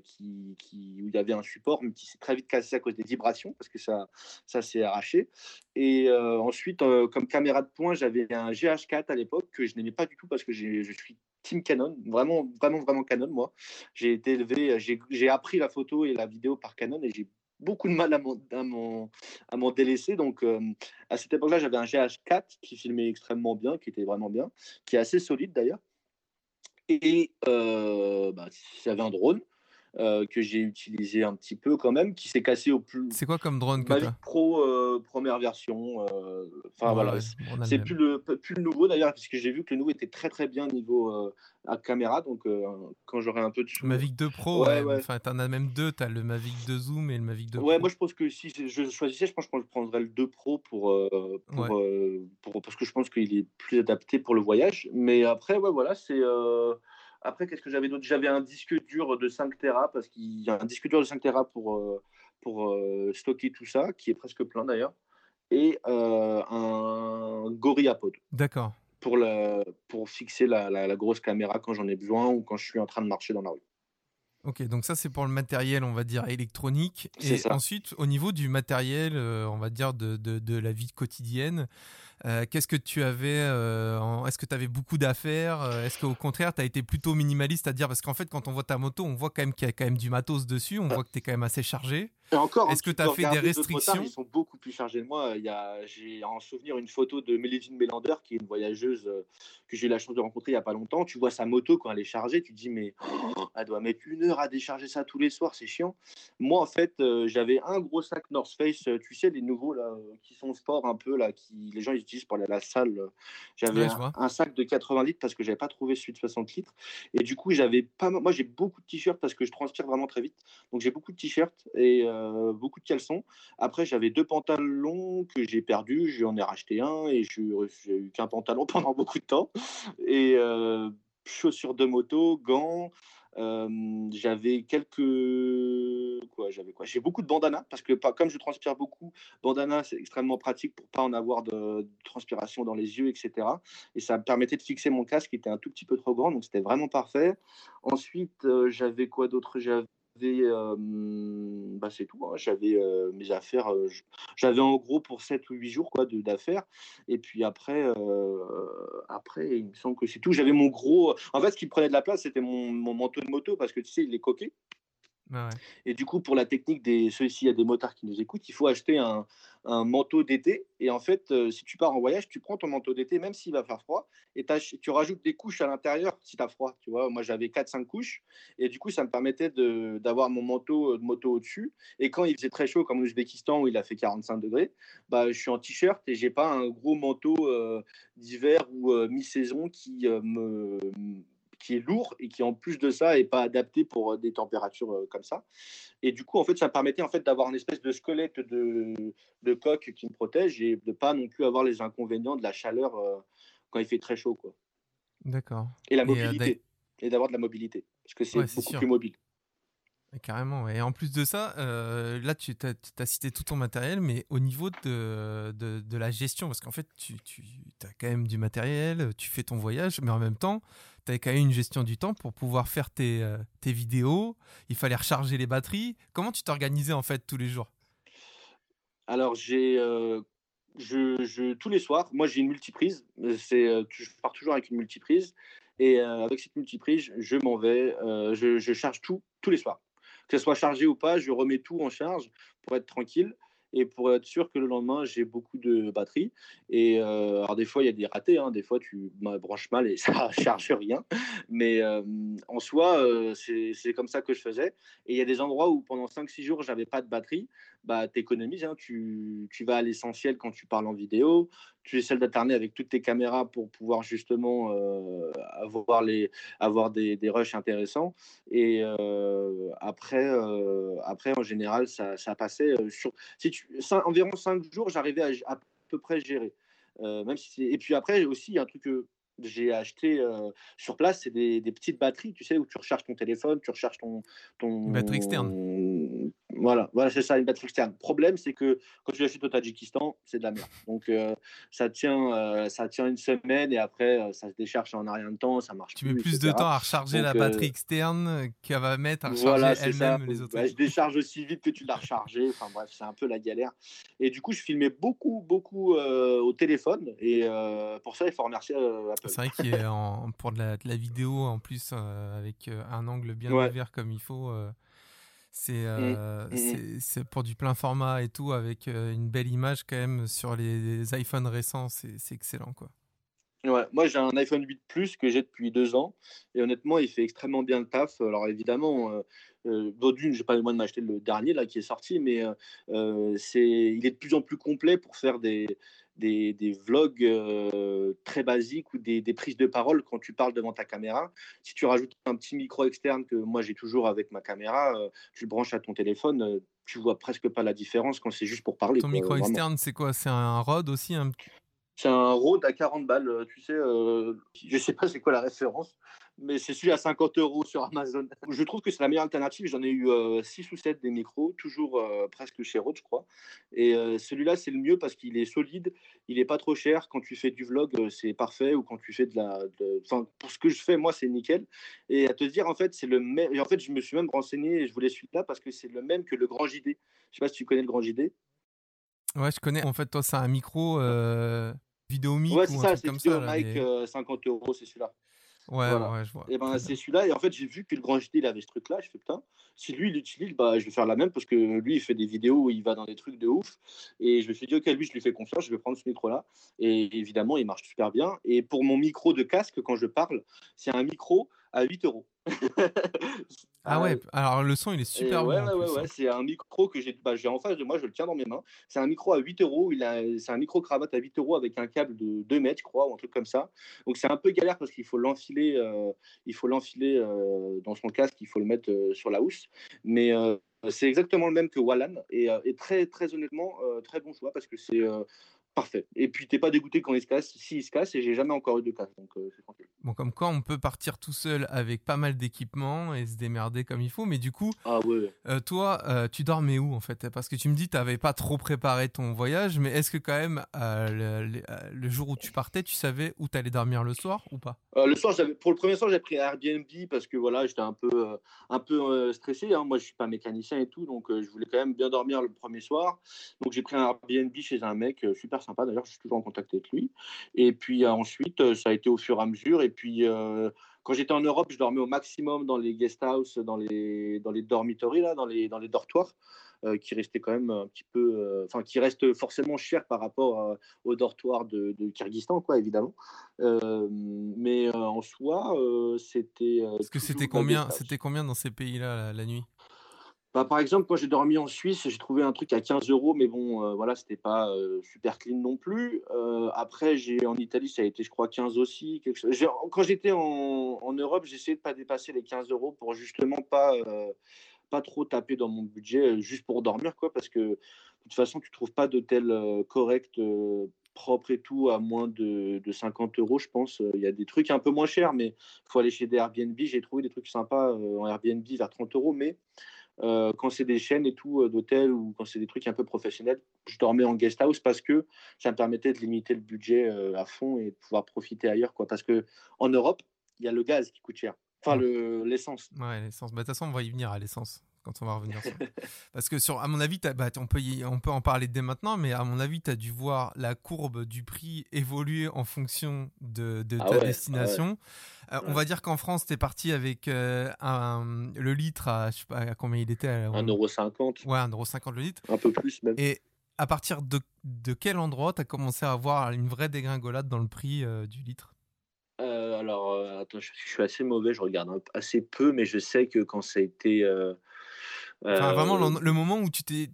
qui, qui, où il y avait un support, mais qui s'est très vite cassé à cause des vibrations parce que ça, ça s'est arraché. Et ensuite, comme caméra de poing, j'avais un GH4 à l'époque que je n'aimais pas du tout parce que je suis team Canon, vraiment, vraiment, vraiment Canon, moi. J'ai été élevé, j'ai appris la photo et la vidéo par Canon et j'ai beaucoup de mal à m'en à délaisser. Donc, euh, à cette époque-là, j'avais un GH4 qui filmait extrêmement bien, qui était vraiment bien, qui est assez solide d'ailleurs. Et euh, bah, j'avais un drone. Euh, que j'ai utilisé un petit peu quand même, qui s'est cassé au plus. C'est quoi comme drone que tu Pro euh, première version. Euh, enfin voilà, c'est plus le plus le nouveau d'ailleurs, puisque j'ai vu que le nouveau était très très bien niveau à caméra. Donc quand j'aurai un peu de. Mavic 2 Pro, ouais, enfin t'en as même deux. T'as le Mavic 2 Zoom et le Mavic 2 Pro. Ouais, moi je pense que si je choisissais, je pense que je prendrais le 2 Pro pour, pour, pour parce que je pense qu'il est plus adapté pour le voyage. Mais après, ouais, voilà, c'est après, qu'est-ce que j'avais d'autre? J'avais un disque dur de 5 Tera, parce qu'il y a un disque dur de 5 Tera pour, euh, pour euh, stocker tout ça, qui est presque plein d'ailleurs, et euh, un GorillaPod. D'accord. Pour, pour fixer la, la, grosse caméra quand j'en ai besoin ou quand je suis en train de marcher dans la rue. Ok, donc ça c'est pour le matériel, on va dire électronique. Et ensuite, au niveau du matériel, on va dire de, de, de la vie quotidienne, euh, qu'est-ce que tu avais euh, Est-ce que tu avais beaucoup d'affaires euh, Est-ce qu'au contraire, tu as été plutôt minimaliste à dire Parce qu'en fait, quand on voit ta moto, on voit quand même qu'il y a quand même du matos dessus, on voit que tu es quand même assez chargé. Encore, est-ce que tu as fait des restrictions Ils sont beaucoup plus chargés de moi. J'ai en souvenir une photo de Mélévine Mélander, qui est une voyageuse que j'ai eu la chance de rencontrer il n'y a pas longtemps. Tu vois sa moto quand elle est chargée, tu te dis, mais oh, elle doit mettre une heure à décharger ça tous les soirs, c'est chiant. Moi, en fait, j'avais un gros sac North Face, tu sais, les nouveaux là, qui sont sport un peu, là, qui les gens ils pour aller à la salle. Euh, j'avais un, sac de 80 litres parce que j'avais pas trouvé celui de 60 litres. Et du coup, j'avais pas. Moi, j'ai beaucoup de t-shirts parce que je transpire vraiment très vite. Donc, j'ai beaucoup de t-shirts et euh, beaucoup de caleçons. Après, j'avais deux pantalons que j'ai perdus. J'en ai racheté un et j'ai eu qu'un pantalon pendant beaucoup de temps. Et euh, chaussures de moto, gants j'avais quelques quoi j'avais quoi? J'ai beaucoup de bandanas parce que comme je transpire beaucoup bandana c'est extrêmement pratique pour pas en avoir de, transpiration dans les yeux etc et ça me permettait de fixer mon casque qui était un tout petit peu trop grand donc c'était vraiment parfait ensuite j'avais quoi d'autre? J'avais bah c'est tout. Hein. J'avais mes affaires. J'avais en gros pour 7 ou 8 jours quoi d'affaires. Et puis après, après, il me semble que c'est tout. J'avais mon gros. En fait, ce qui prenait de la place, c'était mon, mon, manteau de moto parce que tu sais, il est coqué. Et du coup, pour la technique des ceux-ci, il y a des motards qui nous écoutent, il faut acheter un, un manteau d'été. Et en fait, euh, si tu pars en voyage, tu prends ton manteau d'été, même s'il va faire froid, et tu rajoutes des couches à l'intérieur si tu as froid. Tu vois, moi j'avais 4-5 couches, et du coup, ça me permettait d'avoir mon manteau euh, de moto au-dessus. Et quand il faisait très chaud, comme l'Ouzbékistan où il a fait 45 degrés, bah, je suis en t-shirt et j'ai pas un gros manteau euh, d'hiver ou mi-saison qui me qui est lourd et qui en plus de ça est pas adapté pour euh, des températures euh, comme ça. Et du coup, en fait, ça me permettait en fait d'avoir une espèce de squelette de, de coque qui me protège et de pas non plus avoir les inconvénients de la chaleur euh, quand il fait très chaud, quoi. D'accord. Et la mobilité. et d'avoir de la mobilité. Parce que c'est beaucoup plus mobile. Carrément. Et en plus de ça, euh, là, tu as, cité tout ton matériel, mais au niveau de, de, la gestion, parce qu'en fait, tu, tu as quand même du matériel, tu fais ton voyage, mais en même temps, tu quand une gestion du temps pour pouvoir faire tes, euh, tes vidéos. Il fallait recharger les batteries. Comment tu t'organisais en fait tous les jours? Alors, j'ai. Euh, je, je, tous les soirs, moi j'ai une multiprise. C'est, je pars toujours avec une multiprise. Et avec cette multiprise, je m'en vais, je charge tout tous les soirs que ce soit chargé ou pas, je remets tout en charge pour être tranquille et pour être sûr que le lendemain, j'ai beaucoup de batterie. Et euh, alors, des fois, il y a des ratés, hein. des fois, tu branches mal et ça charge rien. Mais euh, en soi, euh, c'est comme ça que je faisais. Et il y a des endroits où pendant 5-6 jours, j'avais pas de batterie. Bah, tu économises, hein. tu, tu, vas à l'essentiel quand tu parles en vidéo, tu essaies d'alterner avec toutes tes caméras pour pouvoir justement avoir, les, avoir des, des rushs intéressants. Et après, après, en général, ça, ça passait sur. Environ 5 jours, j'arrivais à, à, peu près gérer. même si et puis après aussi, il y a un truc que j'ai acheté sur place, c'est des, des, petites batteries, tu sais, où tu recharges ton téléphone, tu recharges ton. ton batterie externe. Voilà, voilà c'est ça, une batterie externe. Le problème, c'est que quand tu l'achètes au Tadjikistan, c'est de la merde. Donc, ça, tient, ça tient une semaine et après, ça se décharge en rien de temps, ça marche Tu mets plus de temps à recharger la batterie externe qu'elle va mettre à recharger elle-même les autres. je décharge aussi vite que tu l'as rechargé. Enfin bref, c'est un peu la galère. Et du coup, je filmais beaucoup, beaucoup au téléphone. Et pour ça, il faut remercier Apple. C'est vrai qu'il est en, pour de la, vidéo en plus euh, avec euh, un angle bien ouvert comme il faut. Euh, mmh. c'est c'est pour du plein format et tout avec une belle image quand même sur les, iPhones récents. C'est excellent quoi. Ouais, moi j'ai un iPhone 8 Plus que j'ai depuis deux ans et honnêtement il fait extrêmement bien le taf. Alors évidemment, euh, d'une, j'ai pas eu le de m'acheter le dernier là qui est sorti, mais c'est, il est de plus en plus complet pour faire des, des, des vlogs euh, très basiques ou des, des, prises de parole quand tu parles devant ta caméra. Si tu rajoutes un petit micro externe que moi j'ai toujours avec ma caméra, euh, tu le branches à ton téléphone, euh, tu vois presque pas la différence quand c'est juste pour parler. Ton micro externe, c'est quoi? C'est un Rode aussi un... C'est un Rode à 40 balles, tu sais. je sais pas c'est quoi la référence mais c'est celui à 50 euros sur Amazon. Je trouve que c'est la meilleure alternative. J'en ai eu 6 euh, ou 7 des micros, toujours euh, presque chez Rode, je crois. Et euh, celui-là, c'est le mieux parce qu'il est solide, il n'est pas trop cher. Quand tu fais du vlog, c'est parfait. Ou quand tu fais de la. Enfin, pour ce que je fais, moi, c'est nickel. Et à te dire, en fait, c'est le même. Et en fait, je me suis même renseigné et je voulais celui-là parce que c'est le même que le Grand JD. Je sais pas si tu connais le Grand JD. Ouais, je connais. En fait, toi, c'est un micro vidéo mic. Ouais, c'est ça, c'est un mic 50 euros, c'est celui-là. Ouais, ouais, je vois. Et ben, c'est celui-là. Et en fait, j'ai vu que le grand JT, il avait ce truc-là. Je fais putain, si lui, il l'utilise, bah, je vais faire la même parce que lui, il fait des vidéos où il va dans des trucs de ouf. Et je me suis dit, ok, lui, je lui fais confiance, je vais prendre ce micro-là. Et évidemment, il marche super bien. Et pour mon micro de casque, quand je parle, c'est un micro à 8 euros. ah ouais, alors le son il est super ouais, bon. Ouais, ouais, ouais, c'est un micro que j'ai bah, en face de moi, je le tiens dans mes mains. C'est un micro à 8 euros, c'est un micro cravate à 8 euros avec un câble de 2 mètres, je crois, ou un truc comme ça. Donc c'est un peu galère parce qu'il faut l'enfiler, euh, il faut l'enfiler euh, dans son casque, il faut le mettre euh, sur la housse. Mais c'est exactement le même que Wallan et, et très, très honnêtement, très bon choix parce que c'est parfait. Et puis, t'es pas dégoûté quand il se casse. Si il se casse, et j'ai jamais encore eu de casse, donc euh, c'est tranquille. Bon, comme quoi, on peut partir tout seul avec pas mal d'équipements et se démerder comme il faut. Mais du coup, ah, ouais. Euh, toi, euh, tu dormais où en fait? Parce que tu me dis, tu n'avais pas trop préparé ton voyage, mais est-ce que quand même, le, jour où tu partais, tu savais où tu allais dormir le soir ou pas? Le soir, pour le premier soir, j'ai pris Airbnb parce que voilà, j'étais un peu, un peu stressé. Hein. Moi, je suis pas mécanicien et tout, donc je voulais quand même bien dormir le premier soir. Donc, j'ai pris un Airbnb chez un mec super sympa. D'ailleurs, je suis toujours en contact avec lui. Et puis euh, ensuite, euh, ça a été au fur et à mesure. Et puis, euh, quand j'étais en Europe, je dormais au maximum dans les guest house, dans les, dans les dormitories, là, dans, les, dans les dortoirs. qui restaient quand même un petit peu, enfin qui restent forcément chers par rapport aux dortoirs de, de, Kyrgyzstan, quoi, évidemment. mais en soi, c'était. Parce que c'était combien, c'était combien dans ces pays-là la, nuit? Bah, par exemple, quand j'ai dormi en Suisse, j'ai trouvé un truc à 15 euros, mais bon, euh, voilà, c'était pas euh, super clean non plus. Euh, après, j'ai en Italie, ça a été, je crois, 15 aussi. Quand j'étais en, en, Europe, j'essayais de pas dépasser les 15 euros pour justement pas, pas trop taper dans mon budget, juste pour dormir, quoi, parce que de toute façon, tu trouves pas d'hôtel correct propre et tout à moins de, de 50 euros, je pense. Il y a des trucs un peu moins chers, mais il faut aller chez des Airbnb. J'ai trouvé des trucs sympas en Airbnb vers 30 euros, mais quand c'est des chaînes et tout d'hôtels ou quand c'est des trucs un peu professionnels, je dormais en guest house parce que ça me permettait de limiter le budget à fond et de pouvoir profiter ailleurs. Quoi. Parce que en Europe, il y a le gaz qui coûte cher. Enfin, l'essence. ouais, l'essence. Bah, de toute façon, on va y venir à l'essence quand on va revenir sur. Parce que, sur, à mon avis, bah, on, peut on peut en parler dès maintenant, mais à mon avis, tu as dû voir la courbe du prix évoluer en fonction de, de ah ta destination. Euh, on va dire qu'en France, tu es parti avec euh, un, le litre à, je sais pas à combien il était 1,50€. Ouais, 1,50€ le litre. Un peu plus même. Et à partir de, de quel endroit tu as commencé à avoir une vraie dégringolade dans le prix euh, du litre? Alors, attends, je, suis assez mauvais, je regarde assez peu, mais je sais que quand ça a été Enfin, vraiment, le, moment où tu t'es,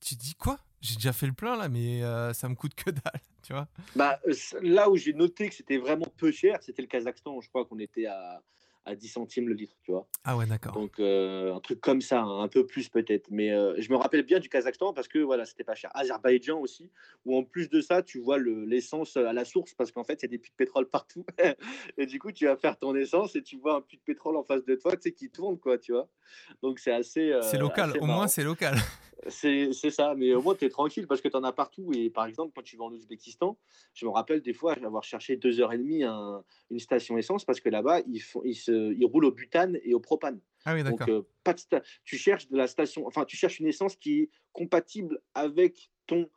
tu dis quoi? J'ai déjà fait le plein là, mais ça me coûte que dalle, tu vois? Bah là où j'ai noté que c'était vraiment peu cher, c'était le Kazakhstan. Je crois qu'on était à à 10 centimes le litre, tu vois. Ah ouais, d'accord. Donc euh, un truc comme ça, hein, un peu plus peut-être. Mais euh, je me rappelle bien du Kazakhstan parce que voilà, c'était pas cher. Azerbaïdjan aussi, où en plus de ça, tu vois l'essence à la source parce qu'en fait, il y a des puits de pétrole partout. et du coup, tu vas faire ton essence et tu vois un puits de pétrole en face de toi, tu sais, qui tourne, quoi, tu vois. Donc c'est assez. Euh, c'est local, au moins c'est local. C'est ça, mais au moins tu es tranquille parce que tu en as partout. Et par exemple, quand tu vas en Ouzbékistan, je me rappelle des fois avoir cherché deux heures et demie un, une station essence parce que là-bas, ils, font, ils, se, ils roulent au butane et au propane. Ah oui, Donc, euh, pas tu cherches de la station, enfin, tu cherches une essence qui est compatible avec ton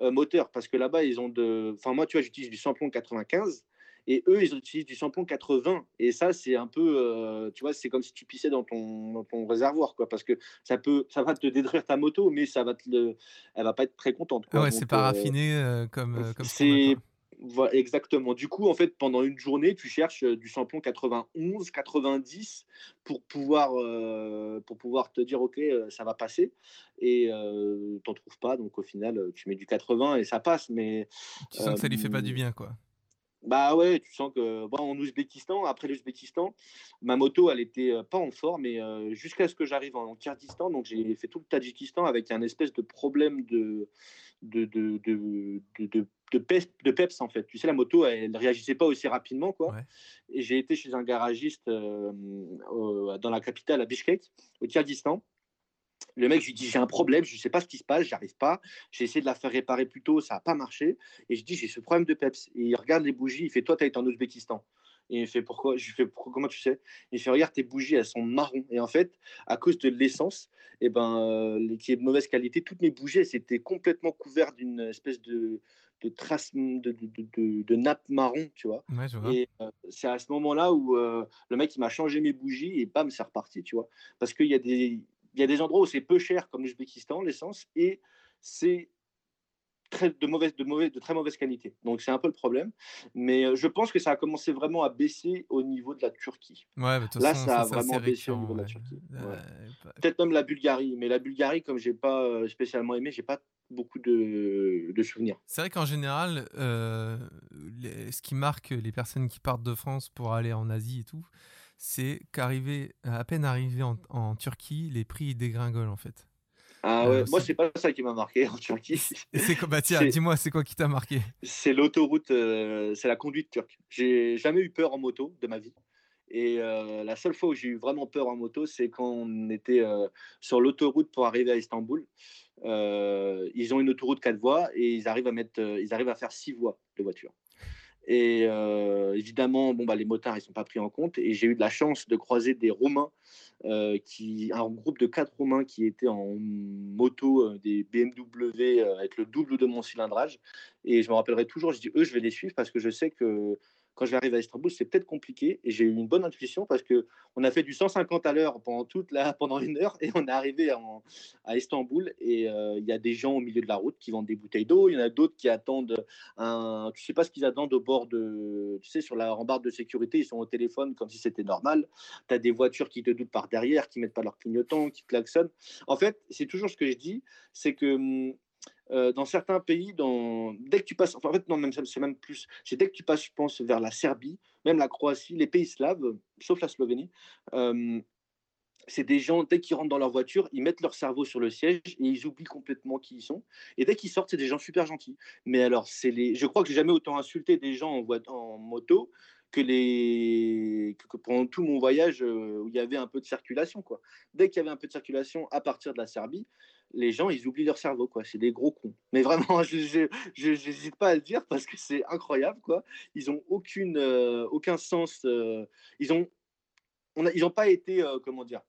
euh, moteur parce que là-bas, ils ont de. Enfin, moi, tu vois, j'utilise du samplon 95 et eux, ils utilisent du samplon 80. Et ça, c'est un peu, euh, tu vois, c'est comme si tu pissais dans ton, dans ton, réservoir, quoi, parce que ça peut, ça va te détruire ta moto, mais ça va te le, elle va pas être très contente. Quoi. ouais, c'est pas euh, raffiné euh, comme, comme c'est. Voilà, exactement. Du coup, en fait, pendant une journée, tu cherches du samplon 91, 90 pour pouvoir, pour pouvoir te dire, OK, ça va passer. Et tu n'en trouves pas. Donc, au final, tu mets du 80 et ça passe. Mais, tu sens que ça lui fait pas du bien, quoi. Bah ouais, tu sens que bon, en Ouzbékistan, après l'Ouzbékistan, ma moto, elle était pas en forme, mais jusqu'à ce que j'arrive en Kyrgyzstan, donc j'ai fait tout le Tadjikistan avec un espèce de problème de de, de, de, de, de, peps, en fait. Tu sais, la moto, elle ne réagissait pas aussi rapidement, quoi. Et j'ai été chez un garagiste dans la capitale, à Bishkek, au Kyrgyzstan. Le mec, je lui dis, j'ai un problème, je ne sais pas ce qui se passe, j'arrive pas. J'ai essayé de la faire réparer plus tôt, ça n'a pas marché. Et je dis, j'ai ce problème de peps. Et il regarde les bougies, il fait, toi, tu as été en Ouzbékistan. Et il fait, pourquoi? Je lui fais, comment tu sais? Il fait, regarde, tes bougies, elles sont marron. Et en fait, à cause de l'essence, et eh ben, euh, qui est de mauvaise qualité, toutes mes bougies, elles étaient complètement couvertes d'une espèce de, de traces de, de, de, nappe marron, tu vois. Et euh, c'est à ce moment-là où euh, le mec, il m'a changé mes bougies et bam, c'est reparti, tu vois. Parce qu'il y a des il y a des endroits où c'est peu cher, comme l'Ouzbékistan, l'essence, et c'est très, de, mauvaise, de, mauvaise, de très mauvaise qualité. Donc c'est un peu le problème. Mais euh, je pense que ça a commencé vraiment à baisser au niveau de la Turquie. Ouais, Là, ça, a vraiment baissé au niveau de la Turquie. Euh, Peut-être même la Bulgarie. Mais la Bulgarie, comme j'ai pas euh, spécialement aimé, j'ai pas beaucoup de, de souvenirs. C'est vrai qu'en général, ce qui marque les personnes qui partent de France pour aller en Asie et tout, c'est qu'arriver à peine arrivé en, Turquie, les prix dégringolent en fait. Ah euh, ouais, moi c'est pas ça qui m'a marqué en Turquie. C'est quoi bah, tiens, dis-moi, c'est quoi qui t'a marqué? C'est l'autoroute, euh, c'est la conduite turque. J'ai jamais eu peur en moto de ma vie. Et euh, la seule fois où j'ai eu vraiment peur en moto, c'est quand on était sur l'autoroute pour arriver à Istanbul. ils ont une autoroute 4 voies et ils arrivent à mettre, ils arrivent à faire 6 voies de voiture. Et euh, évidemment, bon, bah, les motards, ils ne sont pas pris en compte. Et j'ai eu de la chance de croiser des Romains, euh, qui, un groupe de quatre Romains qui étaient en moto, euh, des BMW avec le double de mon cilindrage. Et je me rappellerai toujours, je dis, eux, je vais les suivre parce que je sais que quand arriver à Istanbul, c'est peut-être compliqué. Et j'ai eu une bonne intuition parce que on a fait du 150 à l'heure pendant toute la, pendant une heure et on est arrivé à Istanbul et euh, il y a des gens au milieu de la route qui vendent des bouteilles d'eau. Il y en a d'autres qui attendent un, tu sais pas ce qu'ils attendent au bord de, tu sais, sur la rambarde de sécurité, ils sont au téléphone comme si c'était normal. Tu as des voitures qui te doutent par derrière, qui mettent pas leur clignotant, qui klaxonnent. En fait, c'est toujours ce que je dis, c'est que hum, euh, dans certains pays, dès que tu passes, enfin, en fait, non, même c'est même plus, c'est dès que tu passes, je pense, vers la Serbie, même la Croatie, les pays slaves, sauf la Slovénie, euh, c'est des gens, dès qu'ils rentrent dans leur voiture, ils mettent leur cerveau sur le siège et ils oublient complètement qui ils sont. Et dès qu'ils sortent, c'est des gens super gentils. Mais alors, c'est les... je crois que j'ai jamais autant insulté des gens en, moto que, pendant tout mon voyage euh, où il y avait un peu de circulation. Dès qu'il y avait un peu de circulation à partir de la Serbie, les gens, ils oublient leur cerveau. quoi. C'est des gros cons. Mais vraiment, je n'hésite pas à le dire parce que c'est incroyable. quoi. Ils n'ont aucune, euh, aucun sens. Euh, ils ont on a, ils n'ont pas été, comment dire,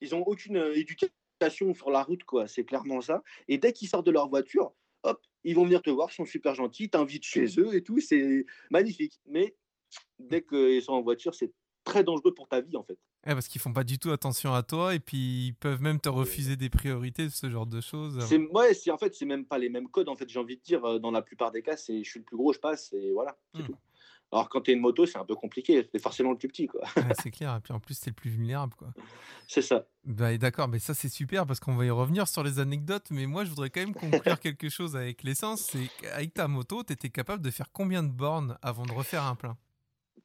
ils n'ont aucune euh, éducation sur la route, quoi. C'est clairement ça. Et dès qu'ils sortent de leur voiture, hop, ils vont venir te voir, ils sont super gentils, t'invitent chez eux et tout, c'est magnifique. Mais dès qu'ils sont en voiture, c'est très dangereux pour ta vie, en fait. Parce qu'ils font pas du tout attention à toi et puis ils peuvent même te refuser des priorités, ce genre de choses. C'est ouais, c'est en fait c'est même pas les mêmes codes en fait. J'ai envie de dire euh, dans la plupart des cas, c'est je suis le plus gros, je passe et voilà, c'est mmh. tout. Alors quand tu es une moto, c'est un peu compliqué, c'est forcément le plus petit. Quoi. c'est clair, et puis en plus, c'est le plus vulnérable. Quoi. C'est ça. Bah, D'accord, mais ça c'est super parce qu'on va y revenir sur les anecdotes, mais moi je voudrais quand même conclure quelque chose avec l'essence, c'est qu'avec ta moto, tu étais capable de faire combien de bornes avant de refaire un plein?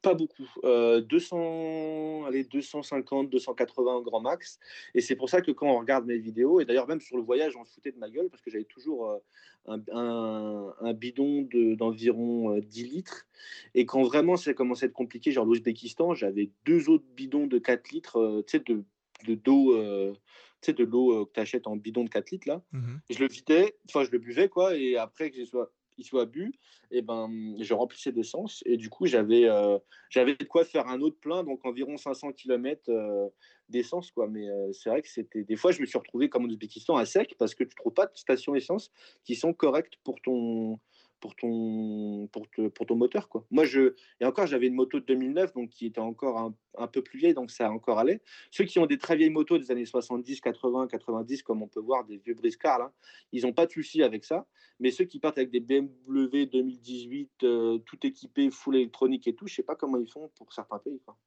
Pas beaucoup. 200, euh, allez, 250, 280 grand max. Et c'est pour ça que quand on regarde mes vidéos, et d'ailleurs même sur le voyage, on se foutait de ma gueule parce que j'avais toujours euh, un, un, bidon d'environ 10 euh, litres. Et quand vraiment ça commençait à être compliqué, genre l'Ouzbékistan, j'avais deux autres bidons de 4 litres, tu sais, de, de d'eau. tu sais, de l'eau que tu achètes en bidon de 4 litres là. Mmh je le vidais, enfin je le buvais quoi, et après que j'ai soit il soit bu, et ben, je remplissais d'essence. Et du coup, j'avais euh, j'avais de quoi faire un autre plein, donc environ 500 km euh, d'essence. quoi. Mais euh, c'est vrai que c'était. Des fois, je me suis retrouvé comme en Ouzbékistan à sec parce que tu ne trouves pas de stations essence qui sont correctes pour ton, pour ton, pour, ton moteur. Quoi. Moi, je, et encore, j'avais une moto de 2009, donc qui était encore un, un, peu plus vieille, donc ça encore allé. Ceux qui ont des très vieilles motos des années 70, 80, 90, comme on peut voir, des vieux briscards, là, ils n'ont pas de souci avec ça. Mais ceux qui partent avec des BMW 2018, euh, tout équipé, full électronique et tout, je sais pas comment ils font pour certains pays. Quoi.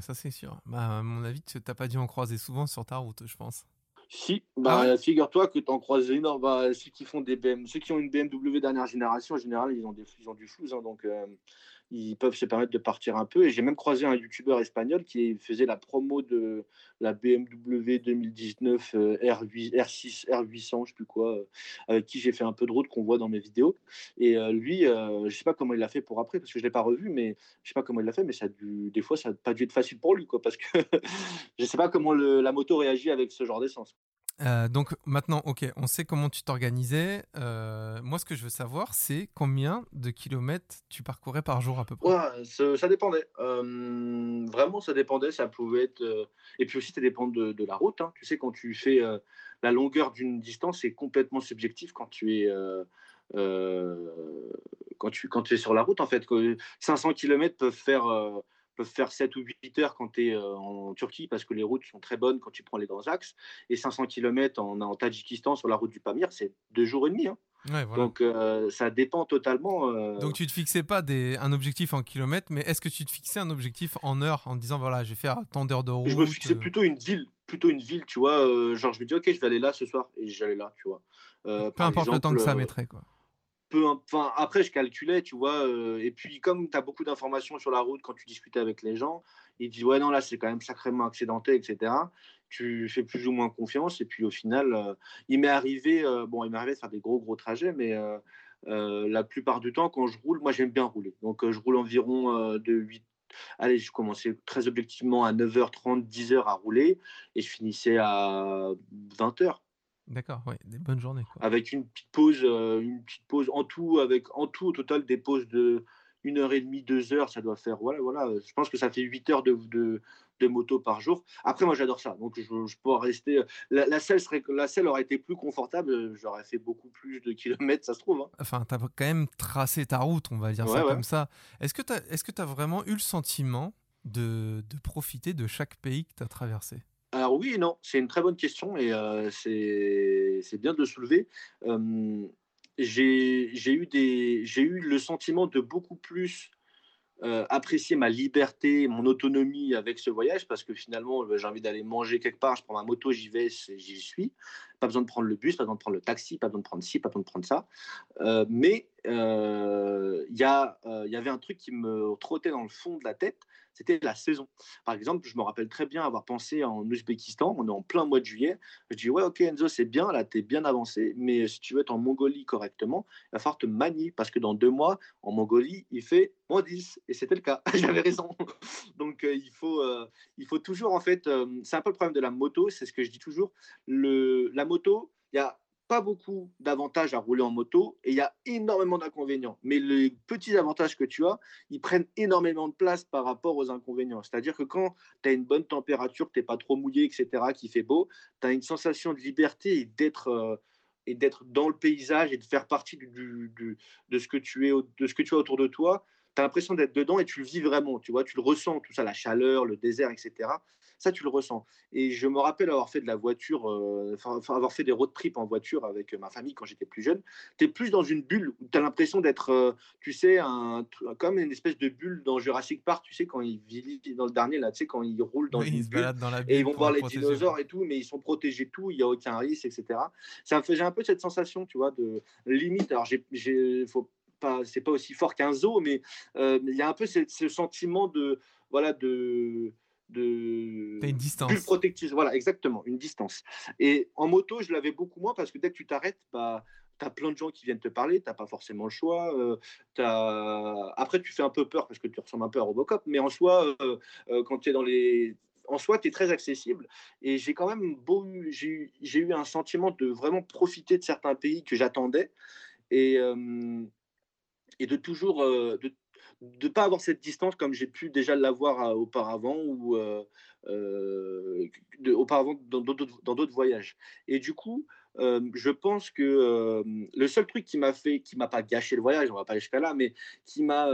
ça, c'est sûr. Bah, à mon avis, tu n'as pas dû en croiser souvent sur ta route, je pense. Si, bah, ah figure-toi que tu en croises énormément. Bah, ceux qui font des BM, ceux qui ont une BMW dernière génération, en général, ils ont, des, ils ont du flou. Hein, donc, euh, ils peuvent se permettre de partir un peu. Et j'ai même croisé un youtubeur espagnol qui faisait la promo de la BMW 2019 R8, R6, R800, je sais plus quoi, euh, avec qui j'ai fait un peu de route qu'on voit dans mes vidéos. Et euh, lui, je sais pas comment il l'a fait pour après, parce que je l'ai pas revu, mais je sais pas comment il l'a fait, mais ça des fois, ça n'a pas dû être facile pour lui, quoi, parce que je sais pas comment la moto réagit avec ce genre d'essence. Euh, donc maintenant, ok, on sait comment tu t'organisais. Euh, moi, ce que je veux savoir, c'est combien de kilomètres tu parcourais par jour à peu près? Ça, dépendait. Euh, vraiment, ça dépendait. Ça pouvait être. Et puis aussi, ça dépend de, la route. Hein. Tu sais, quand tu fais la longueur d'une distance, c'est complètement subjectif quand tu es. quand tu es sur la route, en fait, 500 km peuvent faire peuvent faire 7 ou 8 heures quand tu es euh, en Turquie parce que les routes sont très bonnes quand tu prends les grands axes. Et 500 km en, en Tadjikistan sur la route du Pamir, c'est deux jours et demi. Hein. Donc euh, ça dépend totalement. Euh, Donc tu te fixais pas des, un objectif en kilomètres, mais est-ce que tu te fixais un objectif en heures en disant voilà je vais faire tant d'heures de route Je me fixais plutôt une ville, plutôt une ville, tu vois. genre je me dis ok je vais aller là ce soir et j'allais là, tu vois. Peu importe le temps que ça mettrait quoi après, je calculais, tu vois. Euh, et puis, comme tu as beaucoup d'informations sur la route quand tu discutais avec les gens, ils disent Ouais, non, là, c'est quand même sacrément accidenté, etc. Tu fais plus ou moins confiance. Et puis, au final, euh, il m'est arrivé, euh, bon, il m'est arrivé de faire des gros, gros trajets, mais la plupart du temps, quand je roule, moi, j'aime bien rouler. Donc, je roule environ de 8 Allez, je commençais très objectivement à 9h30, 10h à rouler et je finissais à 20h. D'accord, ouais, des bonnes journées. Avec une petite pause, euh, une petite pause en tout, avec en tout au total des pauses de une heure et demie, deux heures, ça doit faire. Voilà, voilà. Je pense que ça fait 8 heures de, de, de moto par jour. Après, moi, j'adore ça. Donc, je, je pourrais rester. La, la, selle serait, la selle aurait été plus confortable. J'aurais fait beaucoup plus de kilomètres, ça se trouve. Hein. Enfin, tu as quand même tracé ta route, on va dire ça comme ça. Est-ce que tu as, est que as vraiment eu le sentiment de, de profiter de chaque pays que tu as traversé? Alors oui et non, c'est une très bonne question et euh, c'est bien de le soulever. j'ai eu, eu le sentiment de beaucoup plus euh, apprécier ma liberté, mon autonomie avec ce voyage parce que finalement, bah, j'ai envie d'aller manger quelque part, je prends ma moto, j'y vais, j'y suis. Pas besoin de prendre le bus, pas besoin de prendre le taxi, pas besoin de prendre ci, pas besoin de prendre ça. Euh, mais il y, y avait un truc qui me trottait dans le fond de la tête, c'était la saison. Par exemple, je me rappelle très bien avoir pensé en Ouzbékistan, on est en plein mois de juillet. Je dis, ouais, ok, Enzo, c'est bien, là, tu es bien avancé, mais si tu veux être en Mongolie correctement, il va falloir te manier parce que dans deux mois, en Mongolie, il fait moins 10. Et c'était le cas. J'avais raison. Donc, euh, il, faut, euh, il faut toujours, en fait, euh, c'est un peu le problème de la moto, c'est ce que je dis toujours. Le, la moto, il y a pas beaucoup d'avantages à rouler en moto et il y a énormément d'inconvénients. Mais les petits avantages que tu as, ils prennent énormément de place par rapport aux inconvénients. C'est-à-dire que quand tu as une bonne température, tu n'es pas trop mouillé, etc., qui fait beau, tu as une sensation de liberté et d'être euh, et d'être dans le paysage et de faire partie de, ce que tu es, de ce que tu as autour de toi. Tu as l'impression d'être dedans et tu le vis vraiment, tu vois, tu le ressens, tout ça, la chaleur, le désert, etc. Ça, tu le ressens. Et je me rappelle avoir fait de la voiture, euh, avoir fait des road trips en voiture avec ma famille quand j'étais plus jeune. Tu es plus dans une bulle où tu as l'impression d'être, euh, tu sais, un, comme une espèce de bulle dans Jurassic Park, tu sais, quand ils vivent dans le dernier, là, tu sais, quand ils roulent dans une bulle, dans la et ils vont voir les dinosaures et tout, mais ils sont protégés tout, il n'y a aucun risque, etc. Ça me faisait un peu cette sensation, tu vois, de limite. Alors, j'ai, faut pas, c'est pas aussi fort qu'un zoo, mais euh, il y a un peu ce, ce sentiment de, voilà, de de une distance. protectrice. Voilà, exactement, une distance. Et en moto, je l'avais beaucoup moins parce que dès que tu t'arrêtes, bah, tu as plein de gens qui viennent te parler, tu n'as pas forcément le choix. Euh, as... Après, tu fais un peu peur parce que tu ressembles un peu à Robocop, mais en soi, euh, euh, quand tu es dans les. En soi, tu es très accessible. Et j'ai quand même beau, j'ai eu un sentiment de vraiment profiter de certains pays que j'attendais et, et de toujours, de de pas avoir cette distance comme j'ai pu déjà l'avoir euh, auparavant ou euh, euh, auparavant dans d'autres voyages. Et du coup, je pense que le seul truc qui m'a fait, qui m'a pas gâché le voyage, on va pas aller jusqu'à là, mais qui m'a,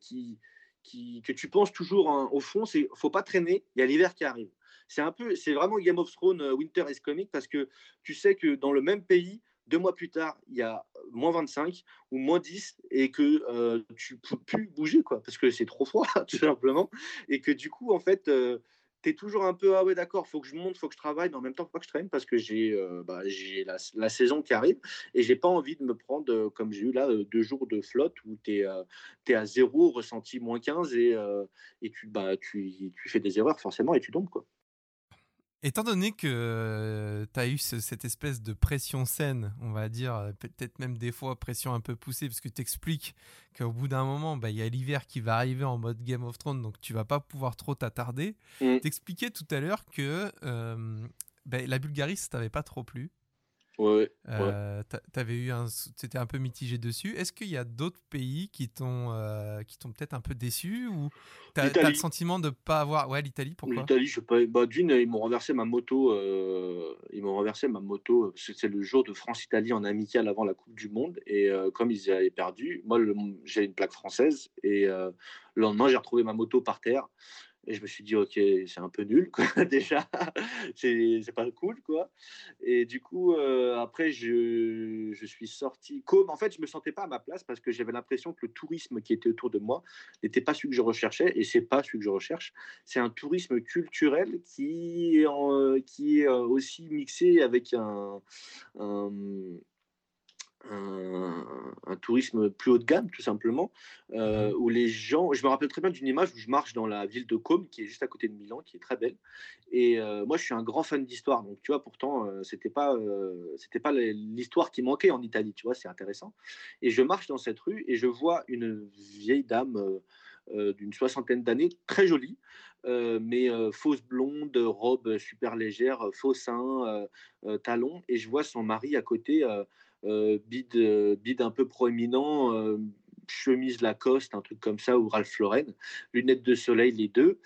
qui, qui, que tu penses toujours hein, au fond, c'est faut pas traîner. Il y a l'hiver qui arrive. C'est un peu, c'est vraiment Game of Thrones Winter is Coming parce que tu sais que dans le même pays, deux mois plus tard, il y a moins 25 ou moins 10 et que euh, tu peux plus bouger, quoi, parce que c'est trop froid, tout simplement. Et que du coup, en fait, euh, tu es toujours un peu, ah ouais, d'accord, faut que je monte, faut que je travaille, mais en même temps, faut que je traîne parce que j'ai euh, bah, la, saison qui arrive et j'ai pas envie de me prendre, comme j'ai eu là, deux jours de flotte où tu es, es, à zéro, ressenti moins 15 et, et tu, bah, tu, tu fais des erreurs forcément et tu tombes, quoi. Étant donné que euh, tu as eu cette espèce de pression saine, on va dire, euh, peut-être même des fois pression un peu poussée, parce que tu expliques qu'au bout d'un moment, bah, il y a l'hiver qui va arriver en mode Game of Thrones, donc tu vas pas pouvoir trop t'attarder. Mmh. T'expliquais tout à l'heure que euh, bah, la Bulgarie, ça t'avait pas trop plu. Ouais. Euh, T'avais eu un, c'était un peu mitigé dessus. Est-ce qu'il y a d'autres pays qui t'ont, euh, qui t'ont peut-être un peu déçu ou t'as as le sentiment de pas avoir, ouais, l'Italie, pourquoi? L'Italie, je pas. Bah, d'une, ils m'ont renversé ma moto. Euh, ils m'ont renversé ma moto. C'est le jour de France-Italie en amical avant la Coupe du Monde et euh, comme ils avaient perdu, moi, j'ai une plaque française et le lendemain, j'ai retrouvé ma moto par terre. Et je me suis dit, ok, c'est un peu nul, quoi, déjà. c'est pas cool, quoi. Et du coup, euh, après, je, je, suis sorti. Comme, en fait, je me sentais pas à ma place parce que j'avais l'impression que le tourisme qui était autour de moi n'était pas celui que je recherchais. Et c'est pas celui que je recherche. C'est un tourisme culturel qui est, qui est euh, aussi mixé avec un, un un, tourisme plus haut de gamme, tout simplement, euh, où les gens. Je me rappelle très bien d'une image où je marche dans la ville de Côme, qui est juste à côté de Milan, qui est très belle. Et euh, moi, je suis un grand fan d'histoire, donc tu vois, pourtant, euh, c'était pas, c'était pas l'histoire qui manquait en Italie, tu vois, c'est intéressant. Et je marche dans cette rue et je vois une vieille dame. d'une soixantaine d'années, très jolie, mais fausse blonde, robe super légère, faux seins, talons, et je vois son mari à côté euh, bide, euh, bide un peu proéminent, euh, chemise Lacoste, un truc comme ça, ou Ralph Lauren, lunettes de soleil, les deux.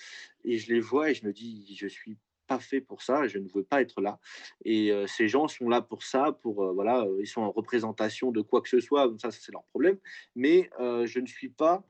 Et je les vois et je me dis, je suis pas fait pour ça, je ne veux pas être là. Et ces gens sont là pour ça, pour voilà, ils sont en représentation de quoi que ce soit, ça, c'est leur problème. Mais je ne suis pas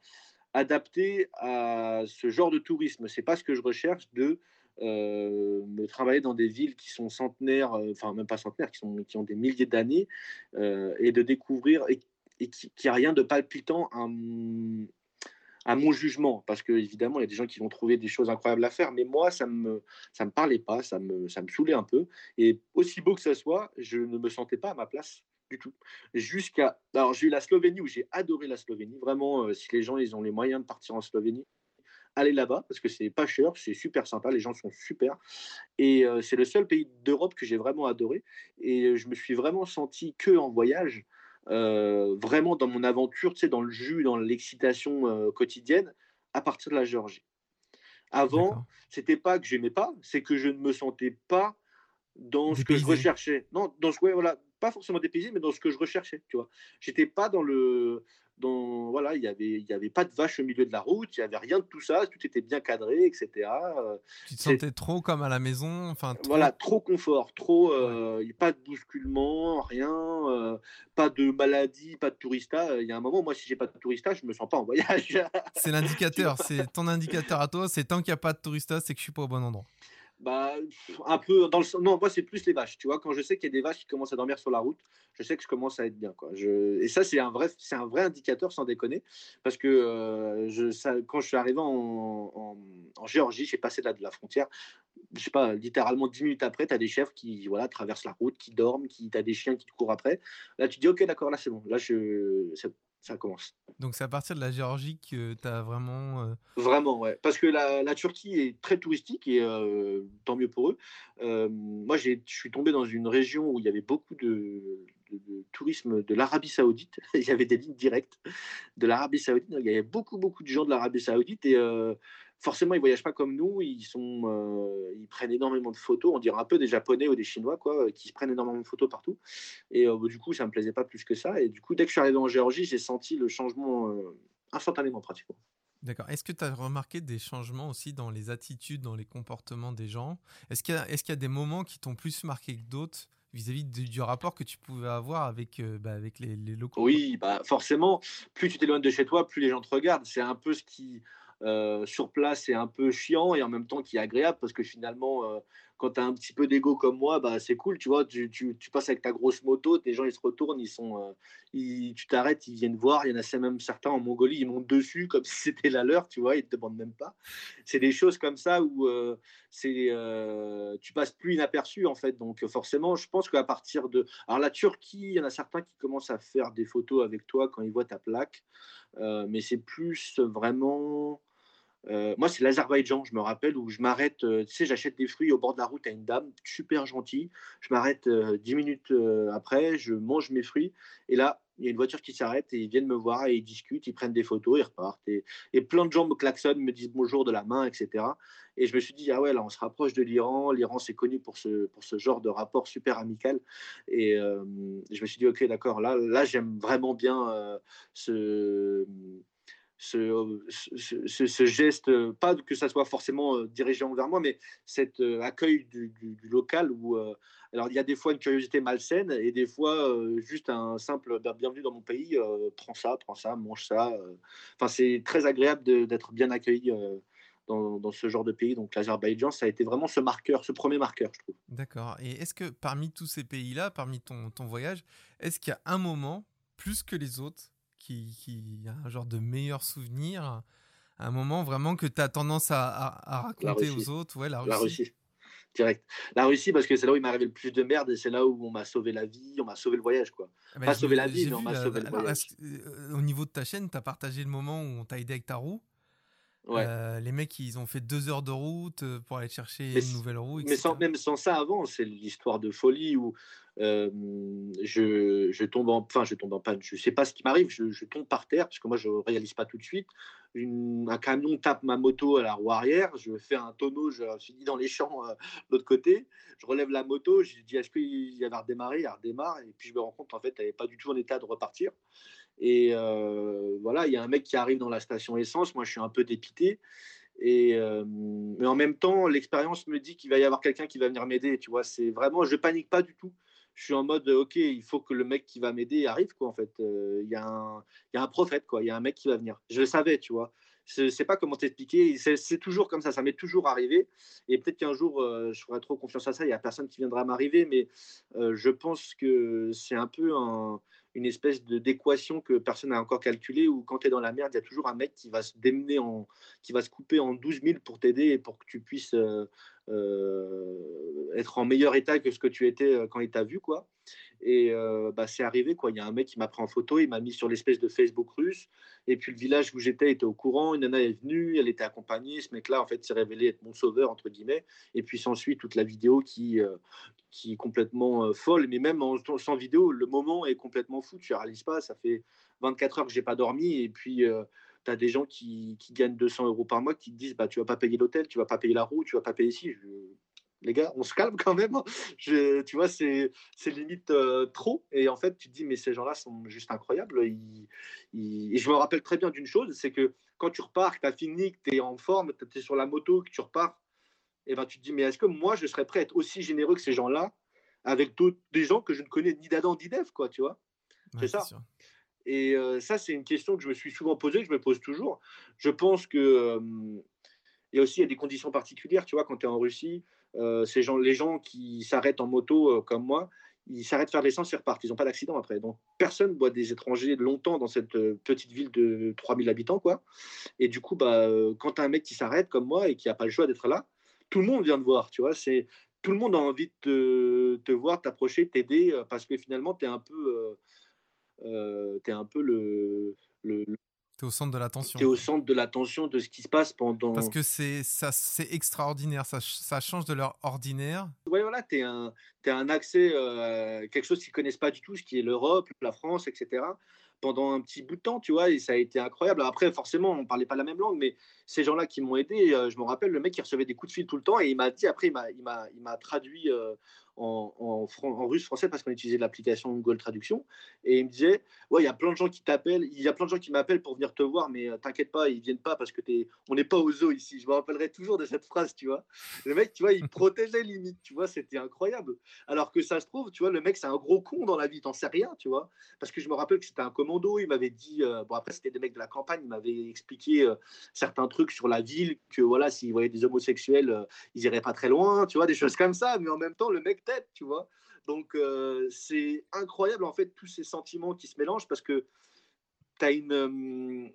adapté à ce genre de tourisme. C'est pas ce que je recherche de euh, me travailler dans des villes qui sont centenaires, euh, enfin même pas centenaires, qui, sont, qui ont des milliers d'années, euh, et de découvrir, et, qui n'a rien de palpitant à, mon jugement, parce que évidemment il y a des gens qui vont trouver des choses incroyables à faire, mais moi ça me ça me parlait pas, ça me ça me saoulait un peu, et aussi beau que ça soit, je ne me sentais pas à ma place du tout. Jusqu'à. Alors, j'ai eu la Slovénie où j'ai adoré la Slovénie. Vraiment, si les gens ils ont les moyens de partir en Slovénie, allez là-bas parce que c'est pas cher, c'est super sympa, les gens sont super. Et c'est le seul pays d'Europe que j'ai vraiment adoré. Et je me suis vraiment senti que en voyage, vraiment dans mon aventure, tu sais, dans le jus, dans l'excitation quotidienne, à partir de la Géorgie. Avant, c'était pas que j'aimais pas, c'est que je ne me sentais pas dans ce que je recherchais. Non, dans ce ouais, voilà, pas forcément dépaysé, mais dans ce que je recherchais, tu vois. J'étais pas dans le voilà, il y avait, il y avait pas de vache au milieu de la route, il y avait rien de tout ça, tout était bien cadré, etc. Euh, tu te sentais trop comme à la maison, enfin. Voilà, trop confort, trop, euh, pas de bousculement, rien, euh, pas de maladie, pas de tourista. Il y a un moment, moi, si j'ai pas de tourista, je me sens pas en voyage. c'est l'indicateur, c'est ton indicateur à toi. C'est tant qu'il n'y a pas de tourista, c'est que je suis pas au bon endroit bah, un peu dans le non moi c'est plus les vaches tu vois quand je sais qu'il y a des vaches qui commencent à dormir sur la route je sais que je commence à être bien quoi. Je... et ça c'est un vrai c'est un vrai indicateur sans déconner parce que euh, je ça, quand je suis arrivé en, en, Géorgie j'ai passé là de la frontière je sais pas littéralement 10 minutes après tu as des chèvres qui voilà traversent la route qui dorment qui tu as des chiens qui te courent après. Là tu dis ok d'accord là c'est bon. Là je ça commence. Donc c'est à partir de la Géorgie que tu as vraiment... Euh, vraiment, ouais. Parce que la, la, Turquie est très touristique et euh, tant mieux pour eux. Euh, moi, je suis tombé dans une région où il y avait beaucoup de, de, tourisme de l'Arabie Saoudite. il y avait des lignes directes de l'Arabie Saoudite. Il y avait beaucoup, beaucoup de gens de l'Arabie Saoudite et forcément, ils voyagent pas comme nous. Ils sont, euh, ils prennent énormément de photos. On dirait un peu des Japonais ou des Chinois, quoi, qui se prennent énormément de photos partout. Et euh, du coup, ça me plaisait pas plus que ça. Et du coup, dès que je suis arrivé en Géorgie, j'ai senti le changement euh, instantanément, pratiquement. D'accord. Est-ce que tu as remarqué des changements aussi dans les attitudes, dans les comportements des gens? Est-ce qu'il y, est y, a des moments qui t'ont plus marqué que d'autres vis-à-vis du, rapport que tu pouvais avoir avec, bah, avec les, les, locaux? Oui, bah forcément, plus tu t'éloignes de chez toi, plus les gens te regardent. C'est un peu ce qui, euh, sur place c'est un peu chiant et en même temps qui est agréable parce que finalement, euh, quand tu as un petit peu d'ego comme moi, bah, c'est cool, tu vois, tu, tu, passes avec ta grosse moto, tes gens ils se retournent, ils sont, euh, ils, tu t'arrêtes, ils viennent voir, il y en a même certains en Mongolie, ils montent dessus comme si c'était la leur, tu vois, ils te demandent même pas. C'est des choses comme ça où c'est, tu passes plus inaperçu en fait, donc forcément, je pense qu'à partir de, alors la Turquie, il y en a certains qui commencent à faire des photos avec toi quand ils voient ta plaque, mais c'est plus vraiment euh, moi, c'est l'Azerbaïdjan, je me rappelle, où je m'arrête, euh, tu sais, j'achète des fruits au bord de la route à une dame, super gentille. Je m'arrête euh, dix minutes après, je mange mes fruits. Et là, il y a une voiture qui s'arrête et ils viennent me voir et ils discutent, ils prennent des photos, ils repartent. Et, et plein de gens me klaxonnent, me disent bonjour de la main, etc. Et je me suis dit, ah ouais, là, on se rapproche de l'Iran. L'Iran, c'est connu pour ce, pour ce genre de rapport super amical. Et je me suis dit, ok, d'accord, là, là j'aime vraiment bien ce ce, geste, pas que ça soit forcément euh, dirigé envers moi, mais cet euh, accueil du, local où, euh, alors il y a des fois une curiosité malsaine et des fois juste un simple bah, bienvenue dans mon pays, prends ça, prends ça, mange ça. Enfin, c'est très agréable d'être bien accueilli. Dans, dans, ce genre de pays. Donc l'Azerbaïdjan, ça a été vraiment ce marqueur, ce premier marqueur, je trouve. D'accord. Et est-ce que parmi tous ces pays-là, parmi ton, ton voyage, est-ce qu'il y a un moment, plus que les autres, qui, qui a un genre de meilleur souvenir un moment vraiment que tu as tendance à, raconter aux autres ouais, la Russie. La Russie, direct. La Russie, parce que c'est là où il m'est arrivé le plus de merde et c'est là où on m'a sauvé la vie, on m'a sauvé le voyage. quoi. Ah bah, Pas sauvé la vie, mais on m'a sauvé le voyage. Au niveau de ta chaîne, tu as partagé le moment où on t'a aidé avec ta roue? Ouais. Euh, les mecs, ils ont fait deux heures de route euh, pour aller chercher une nouvelle roue. Mais sans, même sans ça avant, c'est l'histoire de folie où je, je, tombe en, enfin, je tombe en panne. Je sais pas ce qui m'arrive. Je, tombe par terre parce que moi, je réalise pas tout de suite. un camion tape ma moto à la roue arrière. Je fais un tonneau. Je suis dans les champs euh, de l'autre côté. Je relève la moto. Je dis est-ce qu'il va redémarrer Elle redémarre. Et puis je me rends compte en fait, elle n'est pas du tout en état de repartir. Et euh, voilà, il y a un mec qui arrive dans la station essence. Moi, je suis un peu dépité. Et mais en même temps, l'expérience me dit qu'il va y avoir quelqu'un qui va venir m'aider. Tu vois, c'est vraiment, je panique pas du tout. Je suis en mode ok il faut que le mec qui va m'aider arrive quoi en fait. Euh, il y, a un, y a un prophète quoi. Il y a un mec qui va venir. Je le savais tu vois. Je sais pas comment t'expliquer. C'est toujours comme ça. Ça m'est toujours arrivé. Et peut-être qu'un jour euh, je ferai trop confiance à ça. Il y a personne qui viendra m'arriver. Mais euh, je pense que c'est un peu une espèce d'équation que personne n'a encore calculée où quand tu es dans la merde il y a toujours un mec qui va se démener en qui va se couper en 12 000 pour t'aider et pour que tu puisses euh, être en meilleur état que ce que tu étais euh, quand il t'a vu, quoi. Et euh, bah, c'est arrivé, quoi. Il y a un mec qui m'a pris en photo, il m'a mis sur l'espèce de Facebook russe. Et puis le village où j'étais était au courant. Une nana est venue, elle était accompagnée. Ce mec-là, en fait, s'est révélé être mon sauveur, entre guillemets. Et puis s'ensuit toute la vidéo qui, euh, qui est complètement euh, folle. Mais même en, sans vidéo, le moment est complètement fou. Tu réalises pas, ça fait 24 heures que j'ai pas dormi. Et puis. tu as des gens qui, qui, gagnent 200 euros par mois qui te disent bah, tu vas pas payer l'hôtel, tu vas pas payer la roue, tu vas pas payer ici. Les gars, on se calme quand même. Hein. Je, tu vois, c'est limite euh, trop. Et en fait, tu te dis, mais ces gens-là sont juste incroyables. Et je me rappelle très bien d'une chose, c'est que quand tu repars, que tu as fini, que tu es en forme, tu es sur la moto, que tu repars, et ben, tu te dis, mais est-ce que moi, je serais prêt à être aussi généreux que ces gens-là avec des gens que je ne connais ni d'Adam ni d'Ève, quoi, tu vois? C'est ça. Et euh, ça, c'est une question que je me suis souvent posée, que je me pose toujours. Je pense que euh, il y a aussi il y a des conditions particulières, tu vois, quand tu es en Russie, euh, ces gens, les gens qui s'arrêtent en moto euh, comme moi, ils s'arrêtent faire l'essence et repartent. Ils n'ont pas d'accident après. Donc personne boit des étrangers longtemps dans cette euh, petite ville de 3000 habitants. quoi. Et du coup, bah, quand as un mec qui s'arrête comme moi et qui n'a pas le choix d'être là, tout le monde vient te voir. Tu vois, c'est tout le monde a envie de te, voir, t'approcher, t'aider, parce que finalement, tu es un peu, euh, un peu le, au centre de l'attention. Tu es au centre de l'attention de ce qui se passe pendant. Parce que c'est ça, c'est extraordinaire, ça, ça change de leur ordinaire. Oui, voilà, tu as un, un accès euh, à quelque chose qu'ils connaissent pas du tout, ce qui est l'Europe, la France, etc pendant un petit bout de temps, tu vois, et ça a été incroyable. Après, forcément, on parlait pas la même langue, mais ces gens-là qui m'ont aidé, euh, je me rappelle, le mec qui recevait des coups de fil tout le temps, et il m'a dit, après, il m'a traduit euh, en, russe français parce qu'on utilisait l'application Google Traduction. Et il me disait Ouais, il y a plein de gens qui t'appellent, il y a plein de gens qui m'appellent pour venir te voir, mais euh, t'inquiète pas, ils viennent pas parce que es, on n'est pas au zoo ici. Je me rappellerai toujours de cette phrase, tu vois. Le mec, tu vois, il protégeait limite, tu vois, c'était incroyable. Alors que ça se trouve, tu vois, le mec, c'est un gros con dans la vie, t'en sais rien, tu vois. Parce que je me rappelle que c'était un commando, il m'avait dit, euh, bon, après, c'était des mecs de la campagne, il m'avait expliqué euh, certains trucs sur la ville, que voilà, s'ils voyaient des homosexuels, ils iraient pas très loin, tu vois, des choses comme ça, mais en même temps, le mec tête, tu vois. Donc, euh, c'est incroyable, en fait, tous ces sentiments qui se mélangent parce que tu as une. Euh,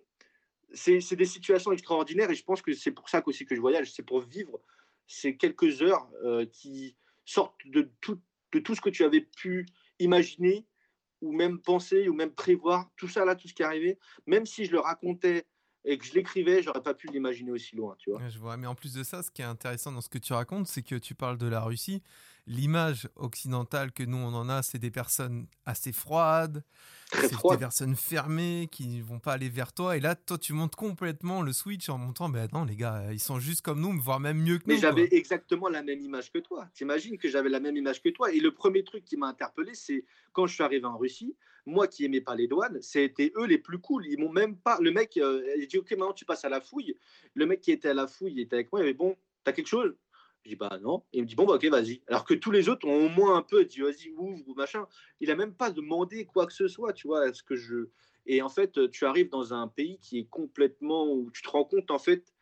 c'est des situations extraordinaires et je pense que c'est pour ça aussi que je voyage, c'est pour vivre ces quelques heures euh, qui sortent de tout, de tout ce que tu avais pu imaginer ou même penser ou même prévoir, tout ça là, tout ce qui est arrivé, même si je le racontais et que je l'écrivais, j'aurais pas pu l'imaginer aussi loin, tu vois. je vois, mais en plus de ça, ce qui est intéressant dans ce que tu racontes, c'est que tu parles de la Russie, l'image occidentale que nous on en a, c'est des personnes assez froides, c'est des personnes fermées qui ne vont pas aller vers toi. Et là, toi, tu montes complètement le switch en montrant, ben non, les gars, ils sont juste comme nous, voire même mieux que nous. Mais j'avais exactement la même image que toi. T'imagines que j'avais la même image que toi. Et le premier truc qui m'a interpellé, c'est quand je suis arrivé en Russie, moi qui aimais pas les douanes, c'était eux les plus cool. Ils m'ont même pas. Le mec, euh, il dit, ok, maintenant tu passes à la fouille. Le mec qui était à la fouille, il était avec moi, il avait bon, t'as quelque chose? Je dis bah non. il me dit bon bah ok vas-y. Alors que tous les autres ont au moins un peu dit vas-y ouvre ou machin. Il a même pas demandé quoi que ce soit, tu vois. Est-ce que je et en fait tu arrives dans un pays qui est complètement où tu te rends compte en fait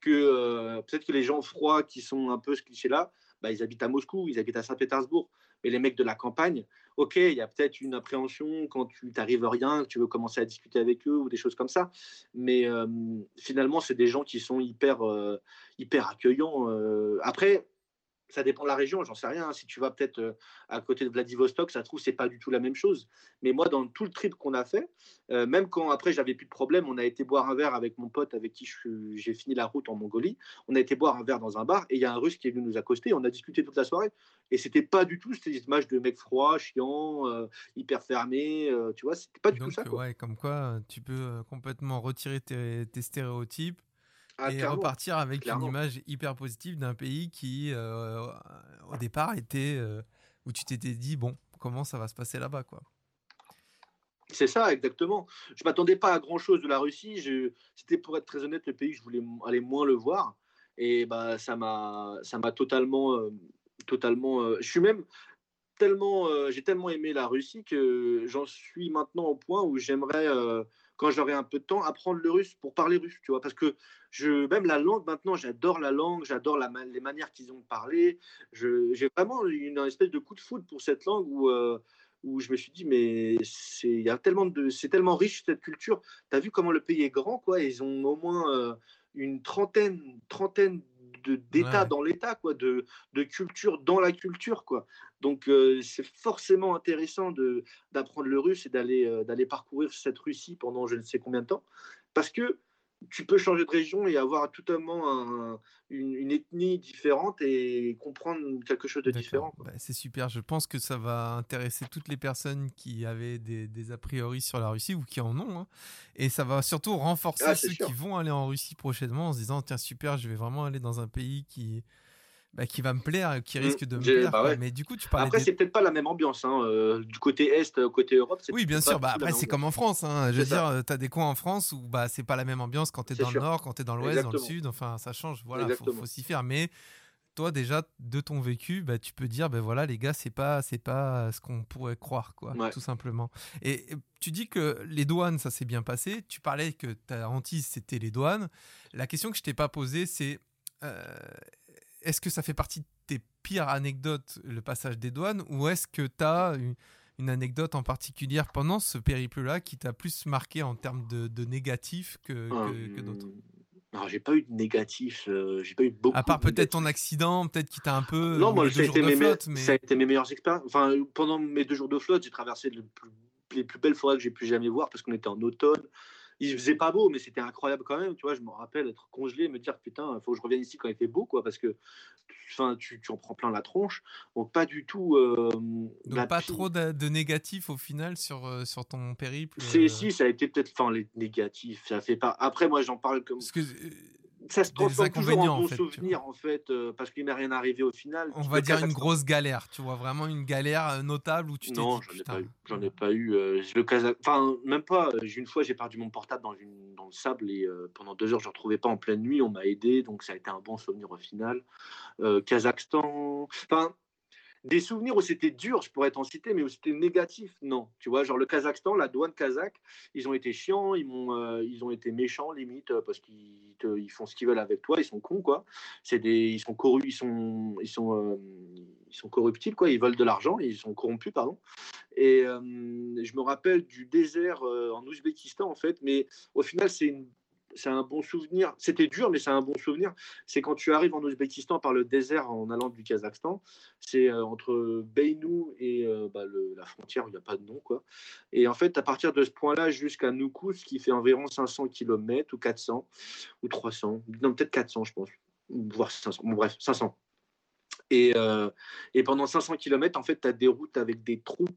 que euh, peut-être que les gens froids qui sont un peu ce cliché là, bah, ils habitent à Moscou, ils habitent à Saint-Pétersbourg. Mais les mecs de la campagne, ok, il y a peut-être une appréhension quand tu t'arrives rien, que tu veux commencer à discuter avec eux ou des choses comme ça. Mais euh, finalement, c'est des gens qui sont hyper, euh, hyper accueillants. Euh. Après, ça dépend de la région, j'en sais rien. Si tu vas peut-être euh, à côté de Vladivostok, ça se trouve, c'est pas du tout la même chose. Mais moi, dans tout le trip qu'on a fait, euh, même quand après j'avais plus de problème, on a été boire un verre avec mon pote avec qui j'ai fini la route en Mongolie. On a été boire un verre dans un bar et il y a un russe qui est venu nous accoster. On a discuté toute la soirée et c'était pas du tout cette image de mec froid, chiant, euh, hyper fermé. tu vois, c'était pas du tout ça. Ouais, comme quoi tu peux complètement retirer tes stéréotypes ah, et repartir avec une image hyper positive d'un pays qui, euh, au départ, était euh, où tu t'étais dit bon, comment ça va se passer là-bas, quoi. C'est ça, exactement. Je m'attendais pas à grand chose de la Russie. C'était pour être très honnête le pays que je voulais aller moins le voir. Et bah ça m'a, ça m'a totalement, euh, totalement. je suis même tellement, j'ai tellement aimé la Russie que j'en suis maintenant au point où j'aimerais quand j'aurai un peu de temps, apprendre le russe pour parler russe, tu vois, parce que je, même la langue maintenant, j'adore la langue, j'adore les manières qu'ils ont de parler. J'ai vraiment une, espèce de coup de foudre pour cette langue où, euh, où je me suis dit, mais c'est tellement, tellement riche cette culture. Tu as vu comment le pays est grand, quoi, ils ont au moins euh, une trentaine, trentaine d'état dans l'état, quoi, de, de, culture dans la culture, quoi. Donc c'est forcément intéressant d'apprendre le russe et d'aller d'aller parcourir cette Russie pendant je ne sais combien de temps, parce que tu peux changer de région et avoir totalement un, une, ethnie différente et comprendre quelque chose de différent. Bah, c'est super. Je pense que ça va intéresser toutes les personnes qui avaient des, des a priori sur la Russie ou qui en ont. Hein. Et ça va surtout renforcer ah, ceux qui vont aller en Russie prochainement en se disant tiens, super, je vais vraiment aller dans un pays qui bah, qui va me plaire, qui mmh, risque de me plaire. Bah mais du coup, tu parlais. Après, c'est peut-être pas la même ambiance. Hein, euh, du côté Est, euh, côté Europe. Oui, bien sûr. Bah, après, c'est comme en France. Hein. Je veux dire, euh, tu as des coins en France où bah, c'est pas la même ambiance quand tu es dans le Nord, quand tu es dans l'Ouest, dans le Sud. Enfin, ça change. Voilà, faut, faut s'y faire. Mais toi, déjà, de ton vécu, bah, tu peux dire, ben voilà, les gars, c'est pas, c'est pas ce qu'on pourrait croire, quoi, tout simplement. Et, tu dis que les douanes, ça s'est bien passé. Tu parlais que ta hantise, c'était les douanes. La question que je t'ai pas posée, c'est est-ce que ça fait partie de tes pires anecdotes, le passage des douanes, ou est-ce que tu as une, anecdote en particulier pendant ce périple-là qui t'a plus marqué en termes de, négatif que, que, d'autres? alors, j'ai pas eu de négatif, euh, j'ai pas eu beaucoup. À part peut-être ton accident, peut-être qui t'a un peu. Non, moi, ça a, été mes ça a été mes meilleures expériences. Enfin, pendant mes deux jours de flotte, j'ai traversé les plus belles forêts que j'ai pu jamais voir parce qu'on était en automne il faisait pas beau, mais c'était incroyable quand même. Tu vois, je me rappelle être congelé, me dire putain, il faut que je revienne ici quand il fait beau, quoi, parce que enfin, tu, tu en prends plein la tronche. Donc pas du tout. Euh, Donc pas trop de, de, négatifs au final sur, euh, sur ton périple. C'est euh... si, ça a été peut-être, enfin les négatifs, ça fait pas. Après moi j'en parle comme. Parce que ça se transforme toujours en bon souvenir en fait, euh, parce qu'il m'est rien arrivé au final. On va dire une grosse galère, tu vois, vraiment une galère euh, notable où tu t'es Non, j'en ai, pas eu. Euh, le Enfin, même pas. Une fois, j'ai perdu mon portable dans, une... dans le sable et pendant deux heures, je ne retrouvais pas en pleine nuit. On m'a aidé, donc ça a été un bon souvenir au final. Kazakhstan. Enfin, des souvenirs où c'était dur, je pourrais t'en citer, mais où c'était négatif, non. Tu vois, genre le Kazakhstan, la douane kazakh, ils ont été chiants, ils, euh, ils ont été méchants limite euh, parce qu'ils ils font ce qu'ils veulent avec toi, ils sont cons quoi. C'est des, ils sont corrupts, ils sont, ils sont, euh, ils sont corruptibles quoi. Ils veulent de l'argent, ils sont corrompus pardon. Et je me rappelle du désert en Ouzbékistan en fait, mais au final c'est une c'est un bon souvenir. C'était dur, mais c'est un bon souvenir. C'est quand tu arrives en Ouzbékistan par le désert en allant du Kazakhstan. C'est euh, entre Beynou et euh, bah, la frontière il n'y a pas de nom. Quoi. Et en fait, à partir de ce point-là jusqu'à Noukous, qui fait environ 500 km ou 400 ou 300, non, peut-être 400, je pense, voire 500. Bon, bref, 500. Et, euh, et pendant 500 km, en fait, tu as des routes avec des trous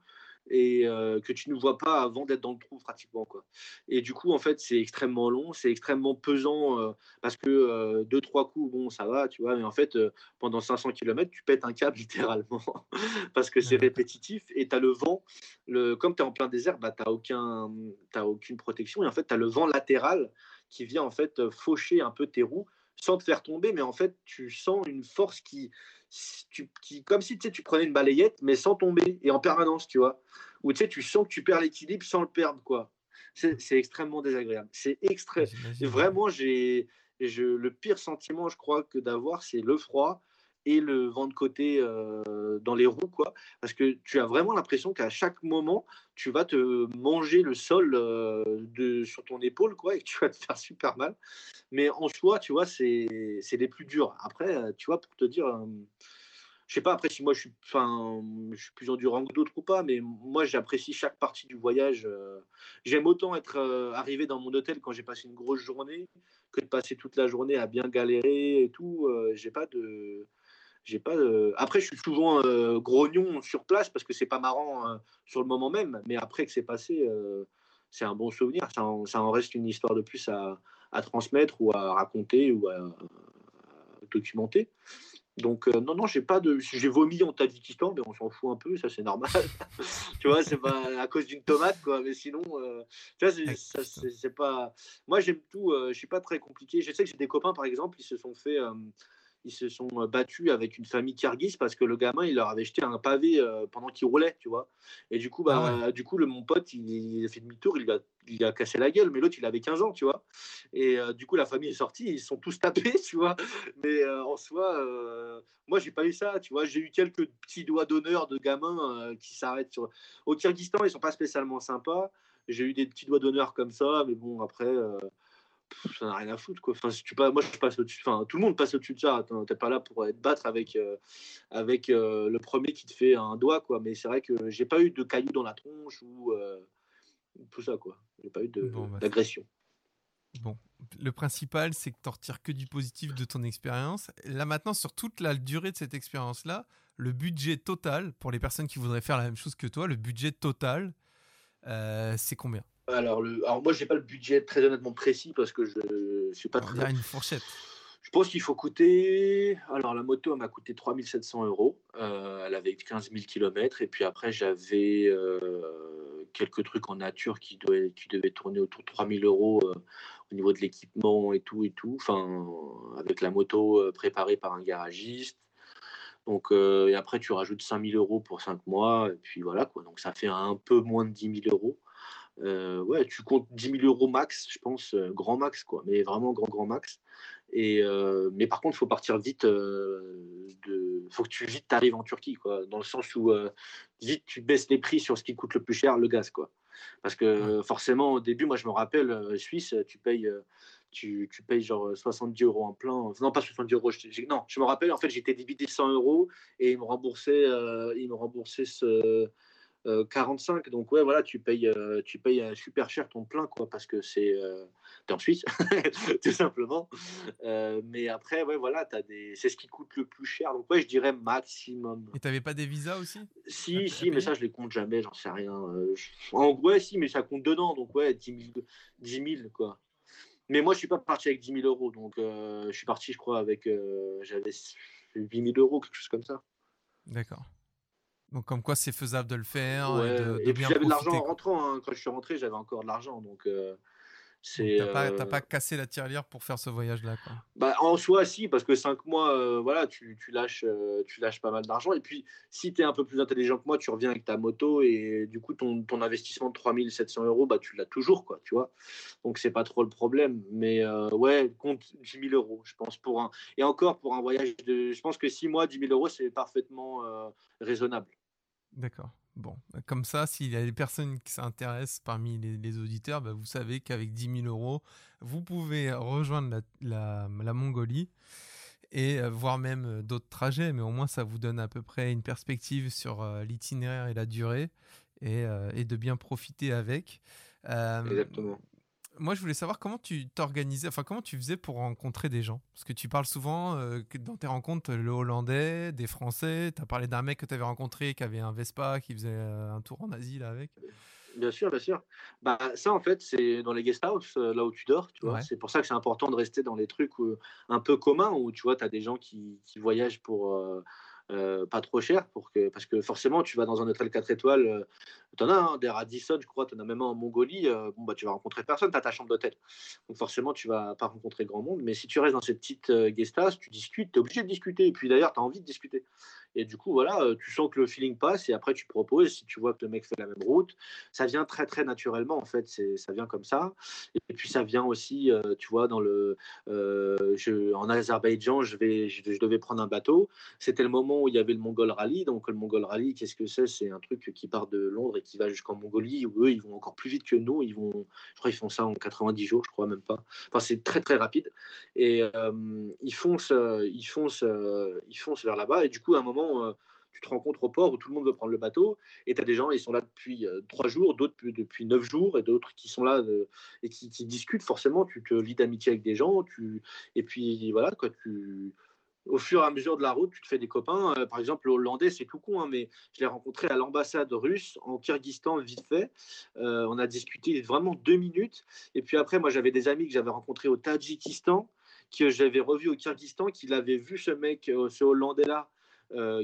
et que tu ne vois pas avant d'être dans le trou pratiquement quoi. Et du coup en fait c'est extrêmement long, c'est extrêmement pesant parce que deux trois coups bon ça va tu vois mais en fait pendant 500 km tu pètes un câble littéralement parce que c'est répétitif et tu as le vent le comme tu es en plein désert bah tu aucun aucune protection et en fait tu as le vent latéral qui vient en fait faucher un peu tes roues sans te faire tomber mais en fait tu sens une force qui tu, qui, comme si tu prenais une balayette, mais sans tomber et en permanence, tu vois. Ou tu sais, tu sens que tu perds l'équilibre sans le perdre, quoi. C'est extrêmement désagréable. C'est extrême. Vraiment, j'ai le pire sentiment, je crois, que d'avoir, c'est le froid et le vent de côté euh, dans les roues, quoi. Parce que tu as vraiment l'impression qu'à chaque moment, tu vas te manger le sol euh, de, sur ton épaule, quoi, et que tu vas te faire super mal. Mais en soi, tu vois, c'est les plus durs. Après, euh, tu vois, pour te dire, je sais pas après si moi je suis, je suis plus endurant que d'autres ou pas, mais moi j'apprécie chaque partie du voyage. J'aime autant être arrivé dans mon hôtel quand j'ai passé une grosse journée que de passer toute la journée à bien galérer et tout. j'ai pas de j'ai pas. Après, je suis souvent grognon sur place parce que c'est pas marrant sur le moment même, mais après que c'est passé, c'est un bon souvenir. Ça en, reste une histoire de plus à, à transmettre ou à raconter ou à, documenter. Donc non, non, j'ai pas de, j'ai vomi en Tadjikistan, mais on s'en fout un peu, ça c'est normal. tu vois, c'est pas à cause d'une tomate, quoi. Mais sinon, tu vois, c'est pas. Moi, j'aime tout. je suis pas très compliqué. Je sais que j'ai des copains, par exemple, ils se sont fait ils se sont euh, battus avec une famille kirghize parce que le gamin il leur avait jeté un pavé euh, pendant qu'il roulait tu vois. Et du coup bah ah du coup le mon pote il, a fait demi-tour il a il a cassé la gueule mais l'autre il avait 15 ans tu vois. Et euh, du coup la famille est sortie ils sont tous tapés tu vois. Mais en soi moi j'ai pas eu ça tu vois. J'ai eu quelques petits doigts d'honneur de gamins qui s'arrêtent sur au Kyrgyzstan ils sont pas spécialement sympas. J'ai eu des petits doigts d'honneur comme ça mais bon après ça n'a rien à foutre quoi. Enfin, si tu pas, moi je passe au-dessus. Enfin, tout le monde passe au-dessus de ça. T'es pas là pour être battre avec euh, avec euh, le premier qui te fait un doigt quoi. Mais c'est vrai que j'ai pas eu de cailloux dans la tronche ou euh, tout ça quoi. J'ai pas eu bah, d'agression. Bon, le principal c'est que tu retires que du positif de ton expérience. Là maintenant, sur toute la durée de cette expérience là, le budget total pour les personnes qui voudraient faire la même chose que toi, le budget total, c'est combien? Alors, le... Alors moi, j'ai pas le budget très honnêtement précis parce que je ne suis pas très. Il y a une fourchette. Je pense qu'il faut coûter. Alors, la moto, elle m'a coûté 3700 euros. Euh, elle avait 15 000 km. Et puis après, j'avais euh, quelques trucs en nature qui, devaient, qui devaient tourner autour de 3000 euros euh, au niveau de l'équipement et tout. et tout. Enfin, avec la moto préparée par un garagiste. Donc, et après, tu rajoutes 5000 euros pour 5 mois. Et puis voilà, quoi. Donc, ça fait un peu moins de 10 000 euros. Euh, ouais, tu comptes 10 000 euros max, je pense, euh, grand max, quoi, mais vraiment grand, grand max. Et, euh, mais par contre, il faut partir vite. Il faut que tu vite arrives en Turquie, quoi, dans le sens où vite tu baisses les prix sur ce qui coûte le plus cher, le gaz, quoi. Parce que forcément, au début, moi, je me rappelle, Suisse, tu payes. Tu, tu, payes genre 70 euros en plein. Non, pas 70 euros. Je, non, je me rappelle, en fait, j'étais débité 100 euros et ils me remboursaient, ils me remboursaient ce, 45. Euh, donc ouais, voilà, tu payes, euh, tu payes super cher ton plein, quoi, parce que c'est euh, en Suisse, tout simplement. mais après, ouais, voilà, as des, c'est ce qui coûte le plus cher. Donc ouais, je dirais maximum. Et t'avais pas des visas aussi Si, si, mais ça je les compte jamais, j'en sais rien. En ouais, si, mais ça compte dedans, donc ouais, 10 000, quoi. Mais moi, je suis pas parti avec 10 000 euros, donc je suis parti, je crois, avec j'avais 8 000 euros, quelque chose comme ça. D'accord. Donc, comme quoi, c'est faisable de le faire. et, puis, j'avais de l'argent en rentrant. Hein. Quand je suis rentré, j'avais encore de l'argent. Donc, euh, c'est. T'as pas, euh, pas, cassé la tirelire pour faire ce voyage-là. Bah, en soi, si, parce que cinq mois, euh, voilà, tu, tu lâches, tu lâches pas mal d'argent. Et puis, si tu es un peu plus intelligent que moi, tu reviens avec ta moto et du coup, ton, ton investissement de 3700 euros, bah, tu l'as toujours, quoi, tu vois. Donc, c'est pas trop le problème. Mais ouais, compte 10 000 euros, je pense, pour un. Et encore, pour un voyage de. Je pense que six mois, 10 000 euros, c'est parfaitement raisonnable. D'accord. Bon, comme ça, s'il y a des personnes qui s'intéressent parmi les, auditeurs, bah, vous savez qu'avec 10 000 euros, vous pouvez rejoindre la, Mongolie et euh, voir même euh, d'autres trajets, mais au moins ça vous donne à peu près une perspective sur euh, l'itinéraire et la durée et, de bien profiter avec. Exactement moi, je voulais savoir comment tu t'organisais, enfin, comment tu faisais pour rencontrer des gens? Parce que tu parles souvent euh, dans tes rencontres, le Hollandais, des Français. Tu as parlé d'un mec que tu avais rencontré qui avait un Vespa, qui faisait euh, un tour en Asie là avec. Bien sûr, bien sûr. Bah, ça, en fait, c'est dans les guest house, euh, là où tu dors. Tu vois. C'est pour ça que c'est important de rester dans les trucs un peu communs où tu vois, tu as des gens qui, qui voyagent pour. Pas trop cher pour que, parce que forcément tu vas dans un hôtel 4 étoiles tu en as hein, des Radisson, je crois, tu en as même en Mongolie. Euh, bon, bah, tu vas rencontrer personne, tu as ta chambre d'hôtel. Donc forcément, tu vas pas rencontrer grand monde. Mais si tu restes dans cette petite euh, guest tu discutes, tu es obligé de discuter. Et puis d'ailleurs, tu as envie de discuter. Et du coup, voilà, euh, tu sens que le feeling passe et après tu proposes. Si tu vois que le mec fait la même route, ça vient très très naturellement en fait. C'est ça vient comme ça. Et puis ça vient aussi, tu vois, dans le, je, en Azerbaïdjan, je vais, je, devais prendre un bateau. C'était le moment où il y avait le Mongol Rally. Donc le Mongol Rally, qu'est-ce que c'est? C'est un truc qui part de Londres qui va jusqu'en Mongolie, où eux, ils vont encore plus vite que nous. Ils vont, je crois, ils font ça en 90 jours, je crois même pas. Enfin, c'est très très rapide. Et euh, ils foncent, ils foncent, ils foncent vers là-bas. Et du coup, à un moment, euh, tu te rencontres au port où tout le monde veut prendre le bateau. Et tu as des gens, ils sont là depuis euh, trois jours, d'autres depuis neuf jours, et d'autres qui sont là et qui, discutent. Forcément, tu te lis d'amitié avec des gens. Et puis voilà, au fur et à mesure de la route, tu te fais des copains. Euh, par exemple, le Hollandais, c'est tout con, hein, mais je l'ai rencontré à l'ambassade russe en Kyrgyzstan vite fait. Euh, on a discuté vraiment deux minutes. Et puis après, moi, j'avais des amis que j'avais rencontrés au Tadjikistan, que j'avais revu au Kyrgyzstan, qui avaient vu ce mec, euh, ce Hollandais-là.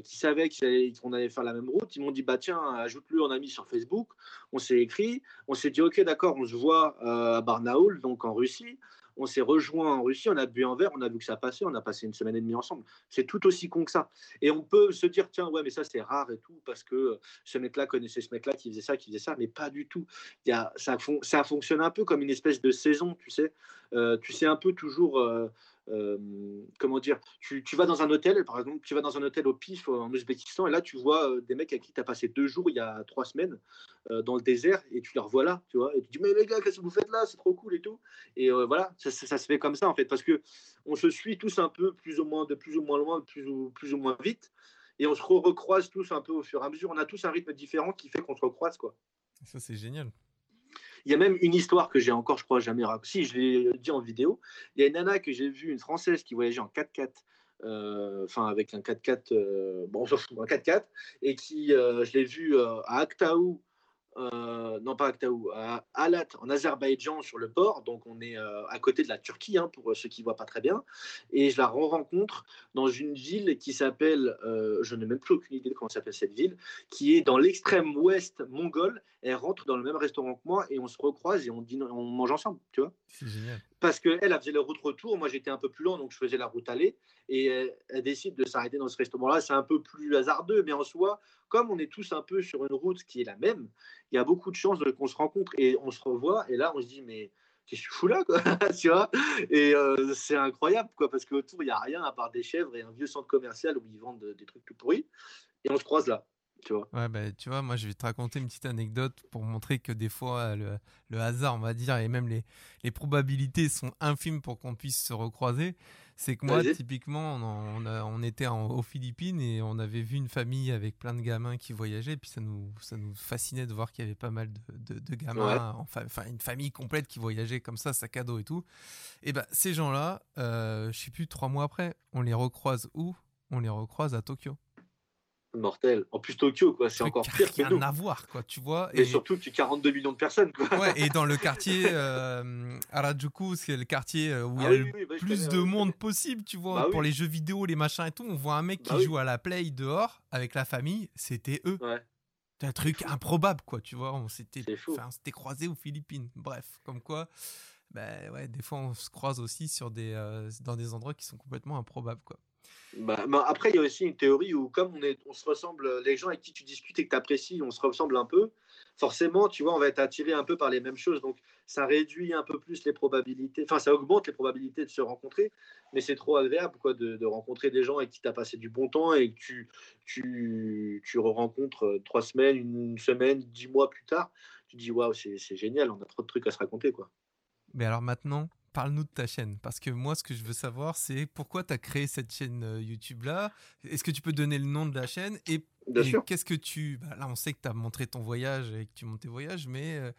Qui savait qu'on allait faire la même route, ils m'ont dit bah tiens ajoute-le en ami sur Facebook. On s'est écrit, on s'est dit ok d'accord, on se voit à Barnaoul donc en Russie on s'est rejoint en Russie, on a bu un verre, on a vu que ça passait, on a passé une semaine et demie ensemble. C'est tout aussi con que ça. Et on peut se dire, tiens, ouais, mais ça c'est rare et tout, parce que euh, ce mec-là connaissait ce mec-là qui faisait ça, qui faisait ça, mais pas du tout. Y a, ça, ça fonctionne un peu comme une espèce de saison, tu sais. Euh, tu sais un peu toujours. Euh, comment dire, tu, vas dans un hôtel, par exemple, tu vas dans un hôtel au PIF en Ouzbékistan, et là, tu vois des mecs avec qui tu as passé deux jours il y a trois semaines dans le désert, et tu les revois là, tu vois, et tu dis, mais les gars, qu'est-ce que vous faites là? C'est trop cool et tout. Et voilà, ça, se fait comme ça, en fait, parce que on se suit tous un peu, plus ou moins, de plus ou moins loin, plus ou, plus ou moins vite, et on se recroise tous un peu au fur et à mesure. On a tous un rythme différent qui fait qu'on se recroise, quoi. Ça, c'est génial. Il y a même une histoire que j'ai encore, je crois, jamais racontée. Si, je l'ai dit en vidéo. Il y a une nana que j'ai vue, une Française qui voyageait en 4x4, euh, enfin avec un 4x4, euh, bon, un 4x4, et qui, euh, je l'ai vue à Aktaou, euh, non pas Aktaou, à Alat en Azerbaïdjan sur le port, donc on est euh, à côté de la Turquie hein, pour ceux qui voient pas très bien, et je la rencontre dans une ville qui s'appelle, euh, je n'ai même plus aucune idée de comment s'appelle cette ville, qui est dans l'extrême ouest mongol. Elle rentre dans le même restaurant que moi et on se recroise et on, on mange ensemble, tu vois. C'est génial. Parce qu'elle, elle faisait la route retour, moi j'étais un peu plus lent, donc je faisais la route aller, et elle décide de s'arrêter dans ce restaurant-là. C'est un peu plus hasardeux, mais en soi, comme on est tous un peu sur une route qui est la même, il y a beaucoup de chances qu'on se rencontre et on se revoit. Et là, on se dit, mais qu'est-ce que je fous là quoi tu vois? Et euh, c'est incroyable quoi parce qu'autour il n'y a rien à part des chèvres et un vieux centre commercial où ils vendent des trucs tout pourris. Et on se croise là tu vois. Ouais bah, tu vois moi je vais te raconter une petite anecdote pour montrer que des fois le, le hasard on va dire et même les, les probabilités sont infimes pour qu'on puisse se recroiser. C'est que moi, typiquement, on, on, était aux Philippines et on avait vu une famille avec plein de gamins qui voyageaient. Et puis ça nous, ça nous fascinait de voir qu'il y avait pas mal de, de, gamins, enfin une famille complète qui voyageait comme ça, sac à dos et tout. Et ben ces gens-là, euh, je sais plus, trois mois après, on les recroise où? On les recroise à Tokyo mortel. En plus, Tokyo, quoi, c'est encore pire que nous. à voir, quoi, tu vois. Et, surtout, tu 42 millions de personnes, quoi. Ouais, et dans le quartier euh, Harajuku, c'est le quartier euh, où il y a ah le bah, plus de monde possible, tu vois, bah pour les jeux vidéo, les machins et tout. On voit un mec qui bah joue à la play dehors avec la famille, c'était eux. C'est un truc improbable, quoi, tu vois. On s'était, croisés aux Philippines. Bref, comme quoi, ben ouais, des fois on se croise aussi sur des, euh, dans des endroits qui sont complètement improbables, quoi. Bah, après, il y a aussi une théorie où, comme on, se ressemble, les gens avec qui tu discutes et que tu apprécies, on se ressemble un peu, forcément, tu vois, on va être attiré un peu par les mêmes choses. Donc, ça réduit un peu plus les probabilités, enfin, ça augmente les probabilités de se rencontrer, mais c'est trop agréable quoi, de, rencontrer des gens avec qui tu as passé du bon temps et que tu, tu, tu rencontres euh, trois semaines, une semaine, dix mois plus tard. Tu dis, waouh, c'est génial, on a trop de trucs à se raconter. quoi. Mais alors maintenant, parle-nous de ta chaîne. Parce que moi, ce que je veux savoir, c'est pourquoi tu as créé cette chaîne euh, YouTube-là? Est-ce que tu peux donner le nom de la chaîne? Et, qu'est-ce que tu. Bah, là, on sait que tu as montré ton voyage et que tu montes tes voyages, mais euh,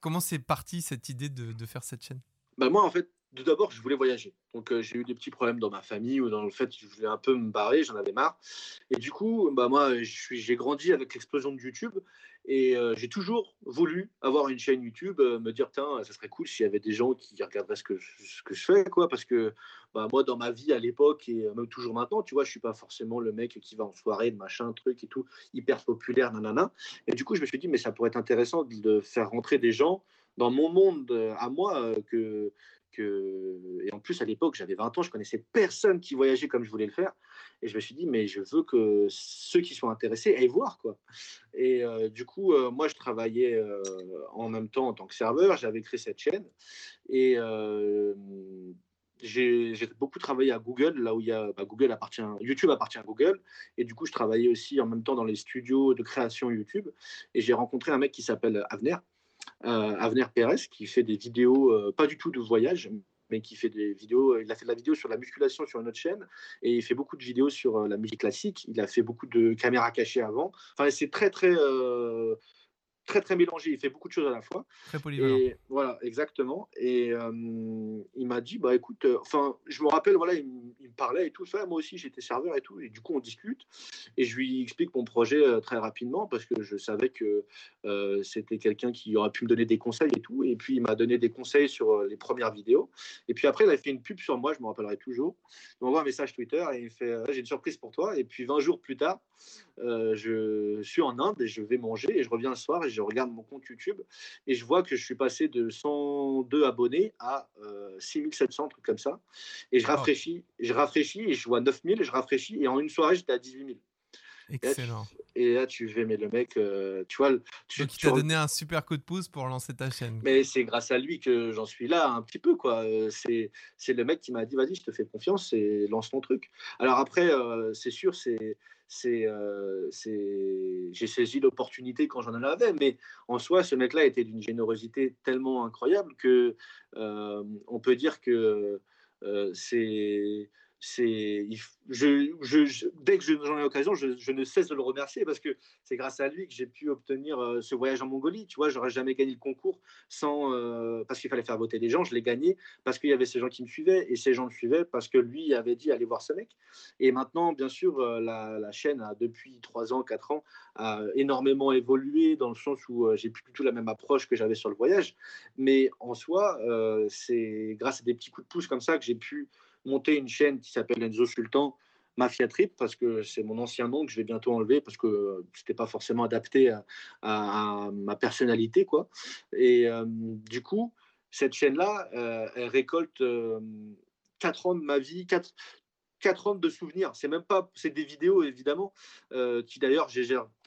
comment c'est parti cette idée de, faire cette chaîne? Bah Moi, en fait, tout d'abord, je voulais voyager. Donc, euh, j'ai eu des petits problèmes dans ma famille ou dans le fait que je voulais un peu me barrer, j'en avais marre. Et du coup, bah, moi, j'ai grandi avec l'explosion de YouTube et euh, j'ai toujours voulu avoir une chaîne YouTube, euh, me dire, tiens, ça serait cool s'il y avait des gens qui regarderaient ce que, je, fais, quoi. Parce que bah, moi, dans ma vie à l'époque et même toujours maintenant, tu vois, je suis pas forcément le mec qui va en soirée, de machin, truc et tout, hyper populaire, nanana. Et du coup, je me suis dit, mais ça pourrait être intéressant de faire rentrer des gens dans mon monde à moi que et en plus, à l'époque, j'avais 20 ans, je connaissais personne qui voyageait comme je voulais le faire. Et je me suis dit, mais je veux que ceux qui sont intéressés aillent voir. Quoi. Et euh, du coup, euh, moi, je travaillais euh, en même temps en tant que serveur. J'avais créé cette chaîne. Et j'ai beaucoup travaillé à Google, là où il y a, bah, Google appartient, YouTube appartient à Google. Et du coup, je travaillais aussi en même temps dans les studios de création YouTube. Et j'ai rencontré un mec qui s'appelle Avner Avenir Pérez, qui fait des vidéos, euh, pas du tout de voyage, mais qui fait des vidéos. Il a fait de la vidéo sur la musculation sur une autre chaîne et il fait beaucoup de vidéos sur euh, la musique classique. Il a fait beaucoup de caméras cachées avant. Enfin, c'est très, très très très mélangé. Il fait beaucoup de choses à la fois. Très polyvalent. Et, voilà, exactement. Et euh, il m'a dit, bah écoute, euh, enfin, je me rappelle, voilà, il, me parlait et tout ça. Moi aussi, j'étais serveur et tout. Et du coup, on discute. Et je lui explique mon projet euh, très rapidement parce que je savais que c'était quelqu'un qui aurait pu me donner des conseils et tout. Et puis, il m'a donné des conseils sur les premières vidéos. Et puis après, il a fait une pub sur moi. Je me rappellerai toujours. Il m'envoie un message Twitter et il fait, j'ai une surprise pour toi. Et puis 20 jours plus tard, je suis en Inde et je vais manger et je reviens le soir et je regarde mon compte YouTube et je vois que je suis passé de 102 abonnés à 6700, trucs comme ça. Et je rafraîchis, je rafraîchis et je vois 9000 et je rafraîchis et en une soirée, j'étais à 18 000. Excellent. Et là, tu fais, mais le mec, euh, tu vois. Tu, Donc, il t'a donné un super coup de pouce pour lancer ta chaîne. Mais c'est grâce à lui que j'en suis là, un petit peu, quoi. Euh, c'est, c'est le mec qui m'a dit, vas-y, je te fais confiance et lance ton truc. Alors après, euh, c'est sûr, c'est. C'est, j'ai saisi l'opportunité quand j'en avais, mais en soi, ce mec-là était d'une générosité tellement incroyable que on peut dire que c'est dès que j'en ai l'occasion, je, ne cesse de le remercier parce que c'est grâce à lui que j'ai pu obtenir euh, ce voyage en Mongolie. Tu vois, j'aurais jamais gagné le concours sans euh, parce qu'il fallait faire voter des gens. Je l'ai gagné parce qu'il y avait ces gens qui me suivaient et ces gens me suivaient parce que lui avait dit allez voir ce mec. Et maintenant, bien sûr, euh, la, chaîne depuis trois ans, quatre ans a énormément évolué dans le sens où j'ai plus du tout la même approche que j'avais sur le voyage. Mais en soi, c'est grâce à des petits coups de pouce comme ça que j'ai pu monter une chaîne qui s'appelle Enzo Sultan Mafia Trip parce que c'est mon ancien nom que je vais bientôt enlever parce que c'était pas forcément adapté à, ma personnalité quoi. Et euh, du coup, cette chaîne là, euh, elle récolte euh, quatre ans de ma vie, quatre, quatre ans de souvenirs. C'est même pas, c'est des vidéos évidemment, euh, qui d'ailleurs, j'ai,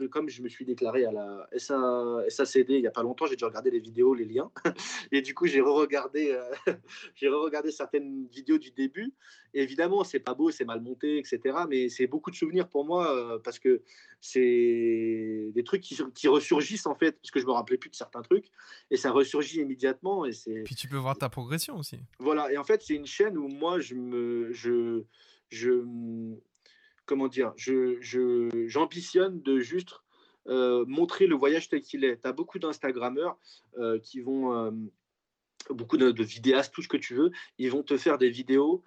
comme je me suis déclaré à la SA, SACD il y a pas longtemps, j'ai dû regarder les vidéos, les liens, et du coup j'ai re-regardé, euh, j'ai re-regardé certaines vidéos du début. Et évidemment, c'est pas beau, c'est mal monté, etc. Mais c'est beaucoup de souvenirs pour moi euh, parce que c'est des trucs qui, qui, ressurgissent en fait, parce que je me rappelais plus de certains trucs, et ça ressurgit immédiatement. Et c'est. Puis tu peux voir ta progression aussi. Voilà. Et en fait, c'est une chaîne où moi je me, je je comment dire, je, j'ambitionne de juste euh, montrer le voyage tel qu'il est. Tu beaucoup d'Instagrammeurs euh, qui vont, euh, beaucoup de, vidéastes, tout ce que tu veux, ils vont te faire des vidéos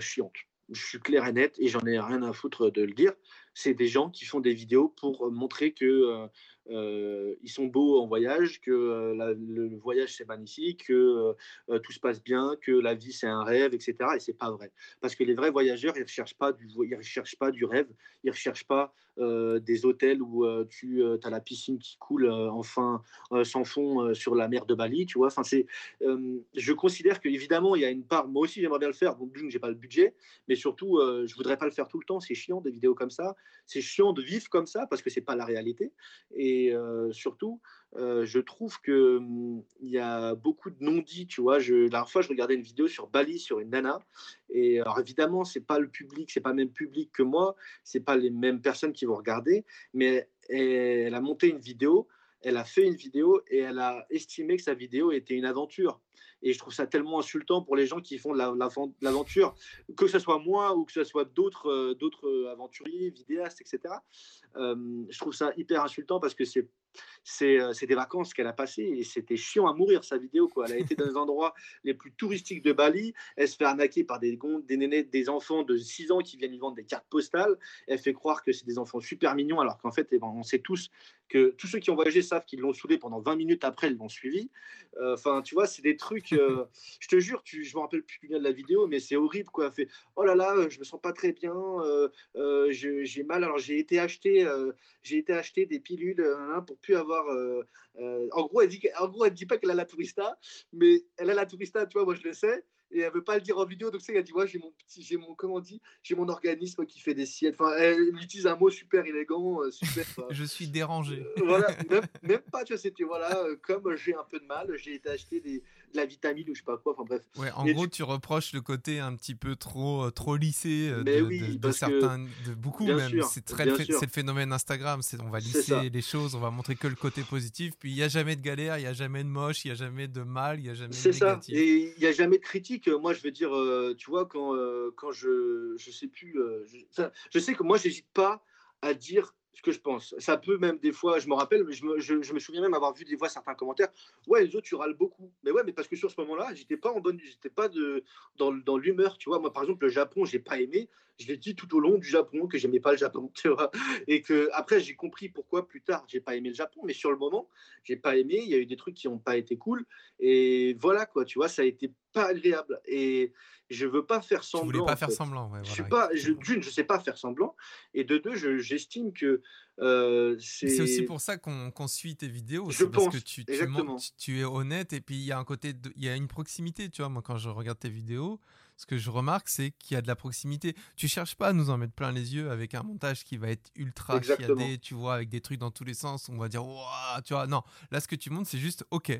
chiantes. Je suis clair et net et j'en ai rien à foutre de le dire. C'est des gens qui font des vidéos pour montrer que euh, ils sont beaux en voyage, que euh, le voyage c'est magnifique, que euh, tout se passe bien, que la vie c'est un rêve, etc. Et c'est pas vrai, parce que les vrais voyageurs ils recherchent pas ils recherchent pas du rêve, ils recherchent pas des hôtels où tu as la piscine qui coule enfin sans fond sur la mer de Bali, tu vois. Enfin c'est, je considère que évidemment il y a une part, moi aussi j'aimerais bien le faire, donc d'une j'ai pas le budget, mais surtout je voudrais pas le faire tout le temps, c'est chiant des vidéos comme ça, c'est chiant de vivre comme ça parce que c'est pas la réalité. Et et euh, surtout, euh, je trouve qu'il hum, il y a beaucoup de non-dits, tu vois. La dernière fois, je regardais une vidéo sur Bali, sur une nana. Et alors, évidemment, c'est pas le public, c'est pas le même public que moi, c'est pas les mêmes personnes qui vont regarder, mais elle a monté une vidéo, elle a fait une vidéo et elle a estimé que sa vidéo était une aventure. Et je trouve ça tellement insultant pour les gens qui font de l'aventure, que ce soit moi ou que ce soit d'autres euh, d'autres aventuriers, vidéastes, etc. Euh, je trouve ça hyper insultant parce que c'est euh, c'est des vacances qu'elle a passées et c'était chiant à mourir sa vidéo quoi. Elle a été dans les endroits les plus touristiques de Bali, elle se fait arnaquer par des des nénés, des enfants de 6 ans qui viennent lui vendre des cartes postales, elle fait croire que c'est des enfants super mignons alors qu'en fait eh ben, on sait tous que tous ceux qui ont voyagé savent qu'ils l'ont saoulé pendant 20 minutes après ils l'ont suivi. Enfin tu vois, c'est des trucs euh, je te jure, tu, je me rappelle plus bien de la vidéo, mais c'est horrible quoi. fait, oh là là, euh, je me sens pas très bien, euh, j'ai mal. Alors j'ai été acheter, j'ai été acheter des pilules pour plus avoir. en gros, elle dit, en gros, elle dit pas qu'elle a la tourista, mais elle a la tourista, tu vois, moi je le sais et elle veut pas le dire en vidéo donc c'est elle dit ouais j'ai mon petit j'ai mon comment on dit j'ai mon organisme qui fait des siennes enfin elle, utilise un mot super élégant super je suis dérangé voilà même, pas tu vois c'était voilà comme j'ai un peu de mal j'ai été acheter des de la vitamine ou je sais pas quoi. Enfin bref. Ouais, en gros, tu... reproches le côté un petit peu trop, euh, trop lissé euh, de, certains, de beaucoup même. C'est très, c'est le phénomène Instagram. C'est on va lisser les choses, on va montrer que le côté positif. Puis il n'y a jamais de galère, il n'y a jamais de moche, il n'y a jamais de mal, il n'y a jamais de négatif. C'est ça. Et il n'y a jamais de critique. Moi, je veux dire, euh, tu vois, quand, quand je, je sais plus, je, je sais que moi, j'hésite pas à dire ce que je pense. Ça peut même des fois, je me rappelle, je me, je, me souviens même avoir vu des fois certains commentaires. Ouais, les autres, tu râles beaucoup. Mais ouais, mais parce que sur ce moment-là, j'étais pas en bonne, j'étais pas de, dans, dans l'humeur, tu vois. Moi, par exemple, le Japon, j'ai pas aimé. Je l'ai dit tout au long du Japon que j'aimais pas le Japon, tu vois. Et que après, j'ai compris pourquoi plus tard, j'ai pas aimé le Japon. Mais sur le moment, j'ai pas aimé. Il y a eu des trucs qui ont pas été cool. Et voilà, quoi, tu vois, ça a été pas agréable. Et je veux pas faire semblant. Tu voulais pas faire semblant. je suis pas. Je, d'une, je sais pas faire semblant, et de deux, j'estime que euh, c'est. aussi pour ça qu'on suit tes vidéos. Je pense parce que tu, tu, tu, es honnête, et puis il y a un côté, il y a une proximité. Tu vois, moi quand je regarde tes vidéos, ce que je remarque, c'est qu'il y a de la proximité. Tu cherches pas à nous en mettre plein les yeux avec un montage qui va être ultra chiadé, tu vois, avec des trucs dans tous les sens. On va dire, tu vois, non. Là, ce que tu montres, c'est juste, ok,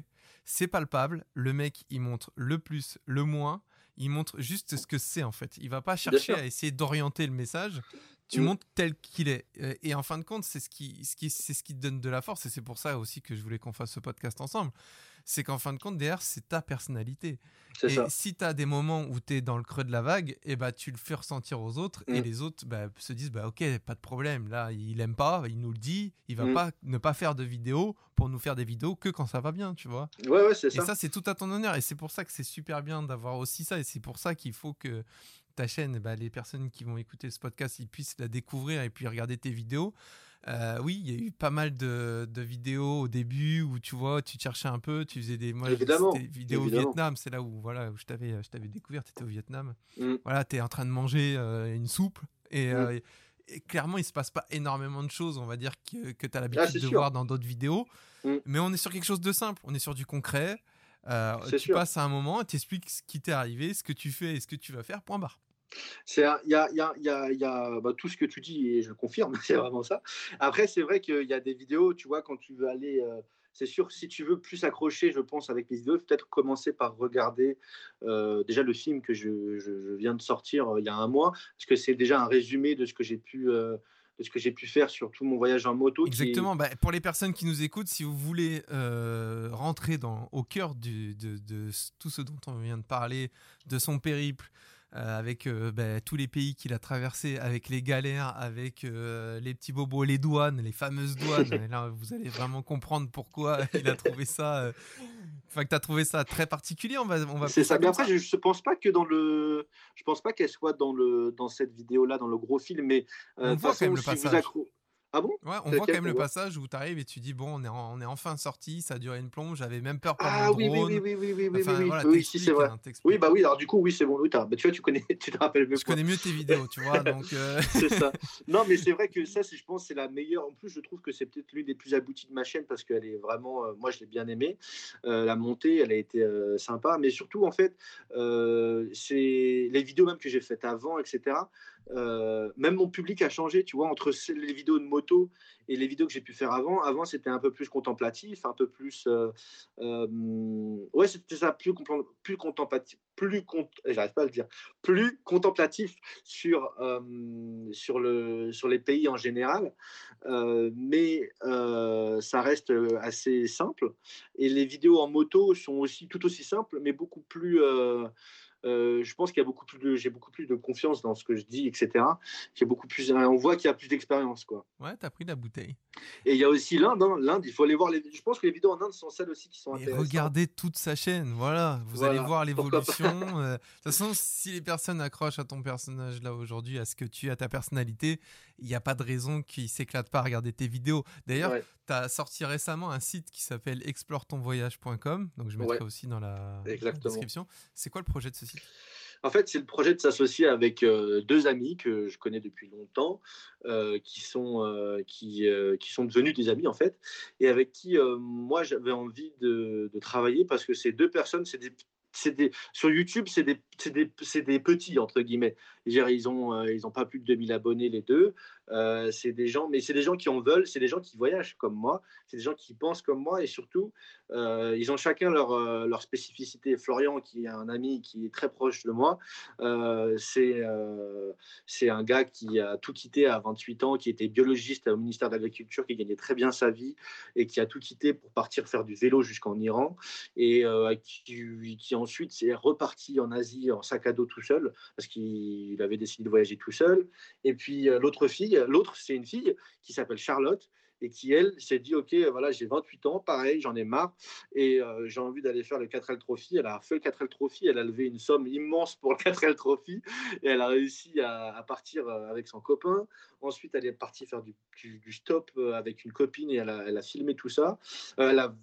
c'est palpable. Le mec, il montre le plus, le moins il montre juste ce que c'est en fait. Il va pas chercher à essayer d'orienter le message. Tu mm. montres tel qu'il est. Et en fin de compte, c'est ce qui, ce qui, c'est ce qui te donne de la force. Et c'est pour ça aussi que je voulais qu'on fasse ce podcast ensemble. C'est qu'en fin de compte, derrière, c'est ta personnalité. Et si tu as des moments où tu es dans le creux de la vague, et eh bah, tu le fais ressentir aux autres. Et mm. les autres bah, se disent bah, Ok, pas de problème. Là, il aime pas, il nous le dit. Il va mm. pas ne pas faire de vidéos pour nous faire des vidéos que quand ça va bien, tu vois. Ouais, ouais, c'est ça. Et ça, c'est tout à ton honneur. Et c'est pour ça que c'est super bien d'avoir aussi ça. Et c'est pour ça qu'il faut que ta chaîne, bah, les personnes qui vont écouter ce podcast, ils puissent la découvrir et puis regarder tes vidéos. Euh, oui, il y a eu pas mal de, vidéos au début où tu vois, tu cherchais un peu, tu faisais des, moi, vidéos au Vietnam, c'est là où voilà où je t'avais je t'avais découvert, tu étais au Vietnam. Mm. Voilà, tu es en train de manger euh, une soupe et, mm. euh, et, clairement, il se passe pas énormément de choses, on va dire que, que tu as l'habitude ah, de voir dans d'autres vidéos, mm. mais on est sur quelque chose de simple, on est sur du concret. tu passes à un moment, tu expliques ce qui t'est arrivé, ce que tu fais et ce que tu vas faire, point barre. Il y a, tout ce que tu dis et je confirme, c'est vraiment ça. Après, c'est vrai qu'il y a des vidéos, tu vois, quand tu veux aller, euh, c'est sûr, si tu veux plus accrocher, je pense, avec les vidéos, peut-être commencer par regarder euh, déjà le film que je, viens de sortir euh, il y a un mois, parce que c'est déjà un résumé de ce que j'ai pu de ce que j'ai pu faire sur tout mon voyage en moto. Exactement. Bah, pour les personnes qui nous écoutent, si vous voulez rentrer au cœur de, tout ce dont on vient de parler, de son périple, avec euh, ben, tous les pays qu'il a traversés, avec les galères, avec euh, les petits bobos, les douanes, les fameuses douanes. Et là, vous allez vraiment comprendre pourquoi il a trouvé ça. Enfin, que tu as trouvé ça très particulier. On va, on va C'est ça. Mais après, je ne pense pas que dans le. Je pense pas qu'elle soit dans, le, dans cette vidéo-là, dans le gros film, mais. on voit quand même le passage. Ah bon? Ouais, on voit quand même le passage où tu arrives et tu dis bon, on est, on est enfin sorti, ça a duré une plonge, j'avais même peur pour ah, oui, oui, oui, oui, oui, oui, oui, c'est vrai. Hein, oui, bah oui, alors du coup, oui, c'est bon. Oui, bah, tu vois, tu connais, tu te rappelles mieux. Je connais mieux tes vidéos, tu vois, donc. Euh, c'est ça. Non, mais c'est vrai que ça, je pense, c'est la meilleure. En plus, je trouve que c'est peut-être l'une des plus abouties de ma chaîne parce qu'elle est vraiment, euh, moi, je l'ai bien aimée. Euh, la montée, elle a été sympa, mais surtout, en fait, c'est les vidéos même que j'ai faites avant, etc. Euh, même mon public a changé, tu vois, entre les vidéos de moto et les vidéos que j'ai pu faire avant. Avant, c'était un peu plus contemplatif, un peu plus. Euh, euh, ouais, c'était ça, plus, plus contemplatif, plus. J'arrive pas à le dire. Plus contemplatif sur, sur, le, sur les pays en général. mais ça reste assez simple. Et les vidéos en moto sont aussi tout aussi simples, mais beaucoup plus. Euh, je pense qu'il y a beaucoup plus de, j'ai beaucoup plus de confiance dans ce que je dis, etc. J'ai beaucoup plus, on voit qu'il y a plus d'expérience, quoi. Ouais, t'as pris la bouteille. Et il y a aussi l'Inde. Hein. L'Inde, il faut aller voir les. Je pense que les vidéos en Inde sont celles aussi qui sont intéressantes. Regardez toute sa chaîne, voilà. Vous allez voir l'évolution. Euh, de toute façon, si les personnes accrochent à ton personnage là aujourd'hui, à ce que tu as ta personnalité, il n'y a pas de raison qu'ils s'éclatent pas à regarder tes vidéos. D'ailleurs, tu as sorti récemment un site qui s'appelle exploretonvoyage.com. Donc je mettrai aussi dans la description. C'est quoi le projet de ce site? En fait, c'est le projet de s'associer avec euh, deux amis que je connais depuis longtemps, euh, qui, sont, euh, qui, qui sont devenus des amis en fait, et avec qui moi j'avais envie de, de, travailler parce que ces deux personnes, c'est des des, sur YouTube, c'est des, des, des, petits, entre guillemets. Ils n'ont ils ont pas plus de 2000 abonnés, les deux. Euh, c'est des gens, mais c'est des gens qui en veulent, c'est des gens qui voyagent comme moi, c'est des gens qui pensent comme moi et surtout, euh, ils ont chacun leur, euh, spécificité. Florian, qui est un ami qui est très proche de moi, c'est c'est un gars qui a tout quitté à 28 ans, qui était biologiste au ministère de l'Agriculture, qui gagnait très bien sa vie et qui a tout quitté pour partir faire du vélo jusqu'en Iran et qui, qui, ensuite s'est reparti en Asie en sac à dos tout seul parce qu'il avait décidé de voyager tout seul. Et puis l'autre fille, l'autre, c'est une fille qui s'appelle Charlotte et qui, elle, s'est dit, OK, voilà, j'ai 28 ans, pareil, j'en ai marre, et euh, j'ai envie d'aller faire le 4L Trophy. Elle a fait le 4L Trophy, elle a levé une somme immense pour le 4L Trophy, et elle a réussi à, partir euh, avec son copain. Ensuite, elle est partie faire du, stop euh, avec une copine, et elle a, filmé tout ça. elle, a,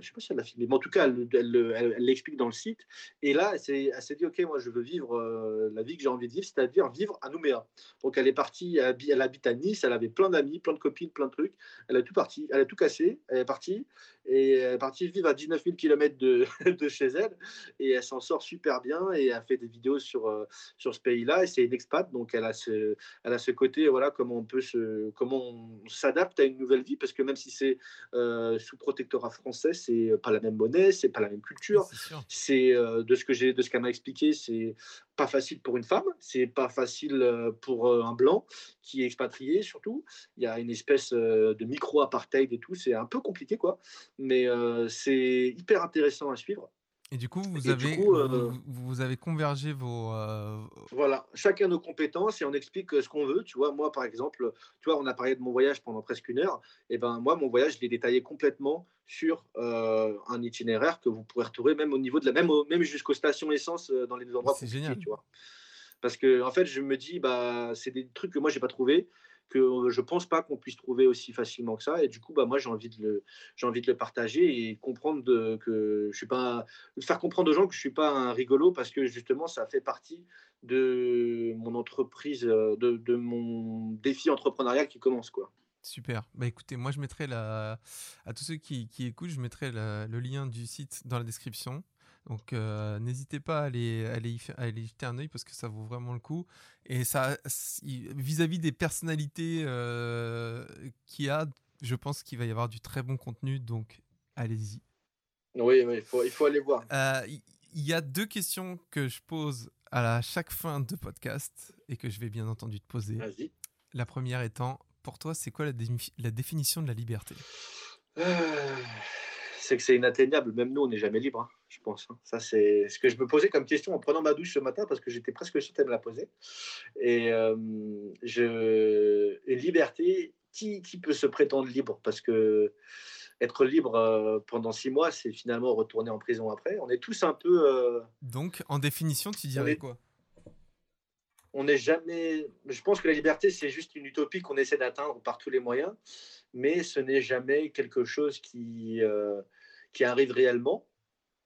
je sais pas si elle a filmé, mais en tout cas, elle l'explique dans le site. Et là, elle s'est dit, OK, moi, je veux vivre la vie que j'ai envie de vivre, c'est-à-dire vivre à Nouméa. Donc, elle est partie, elle habite à Nice, elle avait plein d'amis, plein de copines, plein de Elle a tout parti, elle a tout cassé, elle est partie et elle est partie vivre à 19 000 km de, de chez elle. Et elle s'en sort super bien et a fait des vidéos sur, euh, sur ce pays-là. Et c'est une expat. Donc elle a ce, elle a ce côté voilà comment on peut se, comment on s'adapte à une nouvelle vie. Parce que même si c'est euh, sous protectorat français c'est pas la même monnaie c'est pas la même culture. C'est euh, de ce que j'ai de ce qu'elle m'a expliqué c'est pas facile pour une femme, c'est pas facile pour un blanc qui est expatrié surtout. Il y a une espèce de micro-apartheid et tout, c'est un peu compliqué quoi, mais c'est hyper intéressant à suivre. Et du coup, vous, avez, vous, avez convergé vos. Voilà, chacun nos compétences et on explique ce qu'on veut. Tu vois, moi, par exemple, tu vois, on a parlé de mon voyage pendant presque une heure. Et ben moi, mon voyage, je l'ai détaillé complètement sur euh, un itinéraire que vous pourrez retrouver même au niveau de la même, même jusqu'aux stations essence euh, dans les endroits c'est génial tu vois parce que en fait je me dis bah c'est des trucs que moi j'ai pas trouvé que je pense pas qu'on puisse trouver aussi facilement que ça et du coup bah moi j'ai envie de le envie de le partager et comprendre de, que je suis pas faire comprendre aux gens que je suis pas un rigolo parce que justement ça fait partie de mon entreprise de, de mon défi entrepreneurial qui commence quoi Super. Bah écoutez, moi je mettrai la... à tous ceux qui, qui écoutent, je mettrai le lien du site dans la description. Donc euh, n'hésitez pas à aller, aller, aller, jeter un œil parce que ça vaut vraiment le coup. Et ça, vis-à-vis des personnalités euh, qu'il y a, je pense qu'il va y avoir du très bon contenu. Donc allez-y. Oui, il, faut, il faut aller voir. Euh, il y a deux questions que je pose à la, chaque fin de podcast et que je vais bien entendu te poser. Vas-y. La première étant pour toi, c'est quoi la, définition de la liberté? Euh, C'est que c'est inatteignable. Même nous, on n'est jamais libre, hein, je pense. Hein. Ça, c'est ce que je me posais comme question en prenant ma douche ce matin parce que j'étais presque sûr de me la poser. Et euh, je... liberté, qui, peut se prétendre libre? Parce que être libre euh, pendant six mois, c'est finalement retourner en prison après. On est tous un peu. Donc, en définition, tu dirais quoi? On n'est jamais. Je pense que la liberté, c'est juste une utopie qu'on essaie d'atteindre par tous les moyens, mais ce n'est jamais quelque chose qui, euh, qui arrive réellement,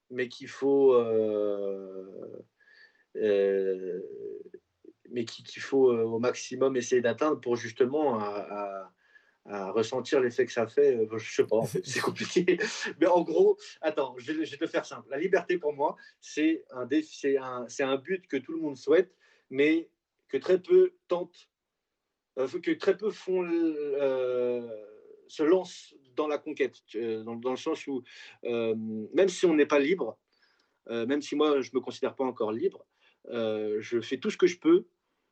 mais qu'il faut. Euh, euh, mais qu'il faut au maximum essayer d'atteindre pour justement à, ressentir l'effet que ça fait. Je sais pas, c'est compliqué. Mais en gros, attends, je vais, je vais, te faire simple. La liberté pour moi, c'est un, un, un but que tout le monde souhaite, mais que très peu tentent, euh, que très peu font, euh, se lancent dans la conquête, euh, dans, le sens où même si on n'est pas libre, même si moi je me considère pas encore libre, je fais tout ce que je peux.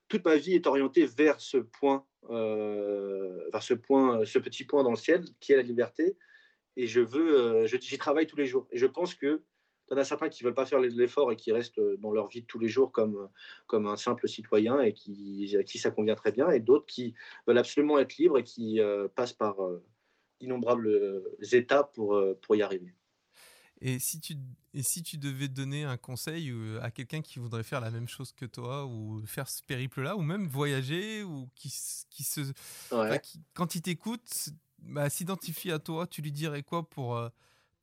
Toute ma vie est orientée vers ce point, vers ce point, ce petit point dans le ciel qui est la liberté. Et je veux, j'y travaille tous les jours. Et je pense que il y en a certains qui ne veulent pas faire l'effort et qui restent dans leur vie de tous les jours comme, comme un simple citoyen et qui, à qui ça convient très bien, et d'autres qui veulent absolument être libres et qui euh, passent par euh, d'innombrables euh, étapes pour, pour y arriver. Et si, tu, et si tu devais donner un conseil à quelqu'un qui voudrait faire la même chose que toi, ou faire ce périple-là, ou même voyager, ou qui, qui se. quand il t'écoute, bah, s'identifie à toi, tu lui dirais quoi pour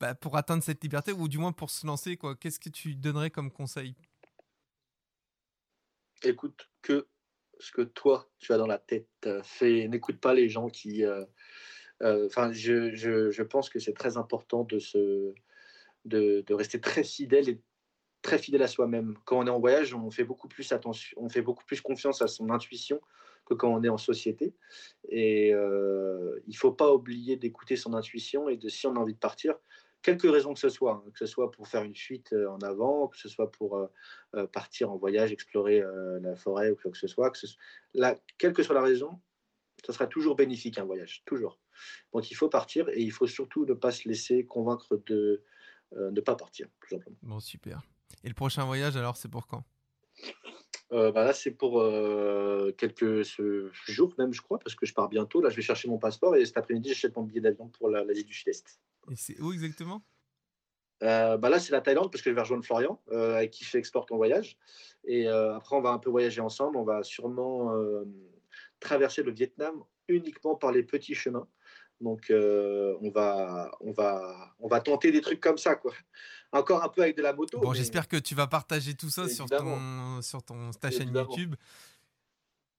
bah, pour atteindre cette liberté ou du moins pour se lancer quoi Qu'est-ce que tu donnerais comme conseil? Écoute que ce que toi tu as dans la tête. Fais, n'écoute pas les gens qui. Euh, euh, enfin, je, je, je, pense que c'est très important de se, de, de, rester très fidèle et très fidèle à soi-même. Quand on est en voyage, on fait beaucoup plus attention, on fait beaucoup plus confiance à son intuition que quand on est en société. Et euh, il faut pas oublier d'écouter son intuition et de si on a envie de partir, quelques raisons que ce soit, hein, que ce soit pour faire une fuite euh, en avant, que ce soit pour euh, euh, partir en voyage, explorer la forêt ou quoi que ce soit, que ce quelle que soit la raison, ça sera toujours bénéfique un voyage, toujours. Donc il faut partir et il faut surtout ne pas se laisser convaincre de ne pas partir, tout simplement. Bon, super. Et le prochain voyage, alors, c'est pour quand? Bah là, c'est pour quelques jours même, je crois, parce que je pars bientôt. Là, je vais chercher mon passeport et cet après-midi, j'achète mon billet d'avion pour l'Asie du Sud-Est. Et c'est où exactement? Bah là, c'est la Thaïlande parce que je vais rejoindre Florian, avec qui je exporte en voyage. Et après, on va un peu voyager ensemble. On va sûrement traverser le Vietnam uniquement par les petits chemins. Donc, on, va, on, va, on va tenter des trucs comme ça, quoi. Encore un peu avec de la moto. Bon, j'espère que tu vas partager tout ça sur, ton, sur ton, ta chaîne YouTube.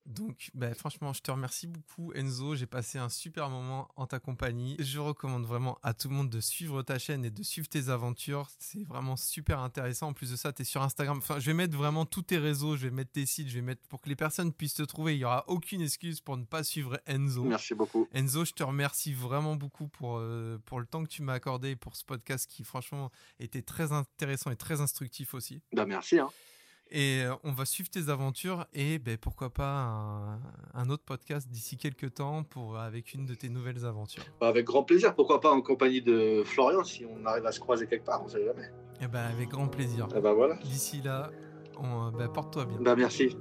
Donc, bah, franchement, je te remercie beaucoup, Enzo. J'ai passé un super moment en ta compagnie. Je recommande vraiment à tout le monde de suivre ta chaîne et de suivre tes aventures. C'est vraiment super intéressant. En plus de ça, tu es sur Instagram. Enfin, je vais mettre vraiment tous tes réseaux. Je vais mettre tes sites. Je vais mettre pour que les personnes puissent te trouver. Il n'y aura aucune excuse pour ne pas suivre Enzo. Merci beaucoup. Enzo, je te remercie vraiment beaucoup pour, euh, pour le temps que tu m'as accordé pour ce podcast qui, franchement, était très intéressant et très instructif aussi. Bah, merci. Hein. Et euh, on va suivre tes aventures et ben, pourquoi pas un, autre podcast d'ici quelques temps pour, avec une de tes nouvelles aventures. Bah, avec grand plaisir, pourquoi pas en compagnie de Florian si on arrive à se croiser quelque part, on sait jamais. Et eh ben, avec grand plaisir. Et eh ben, voilà. D'ici là, ben, porte-toi bien. Bah, merci.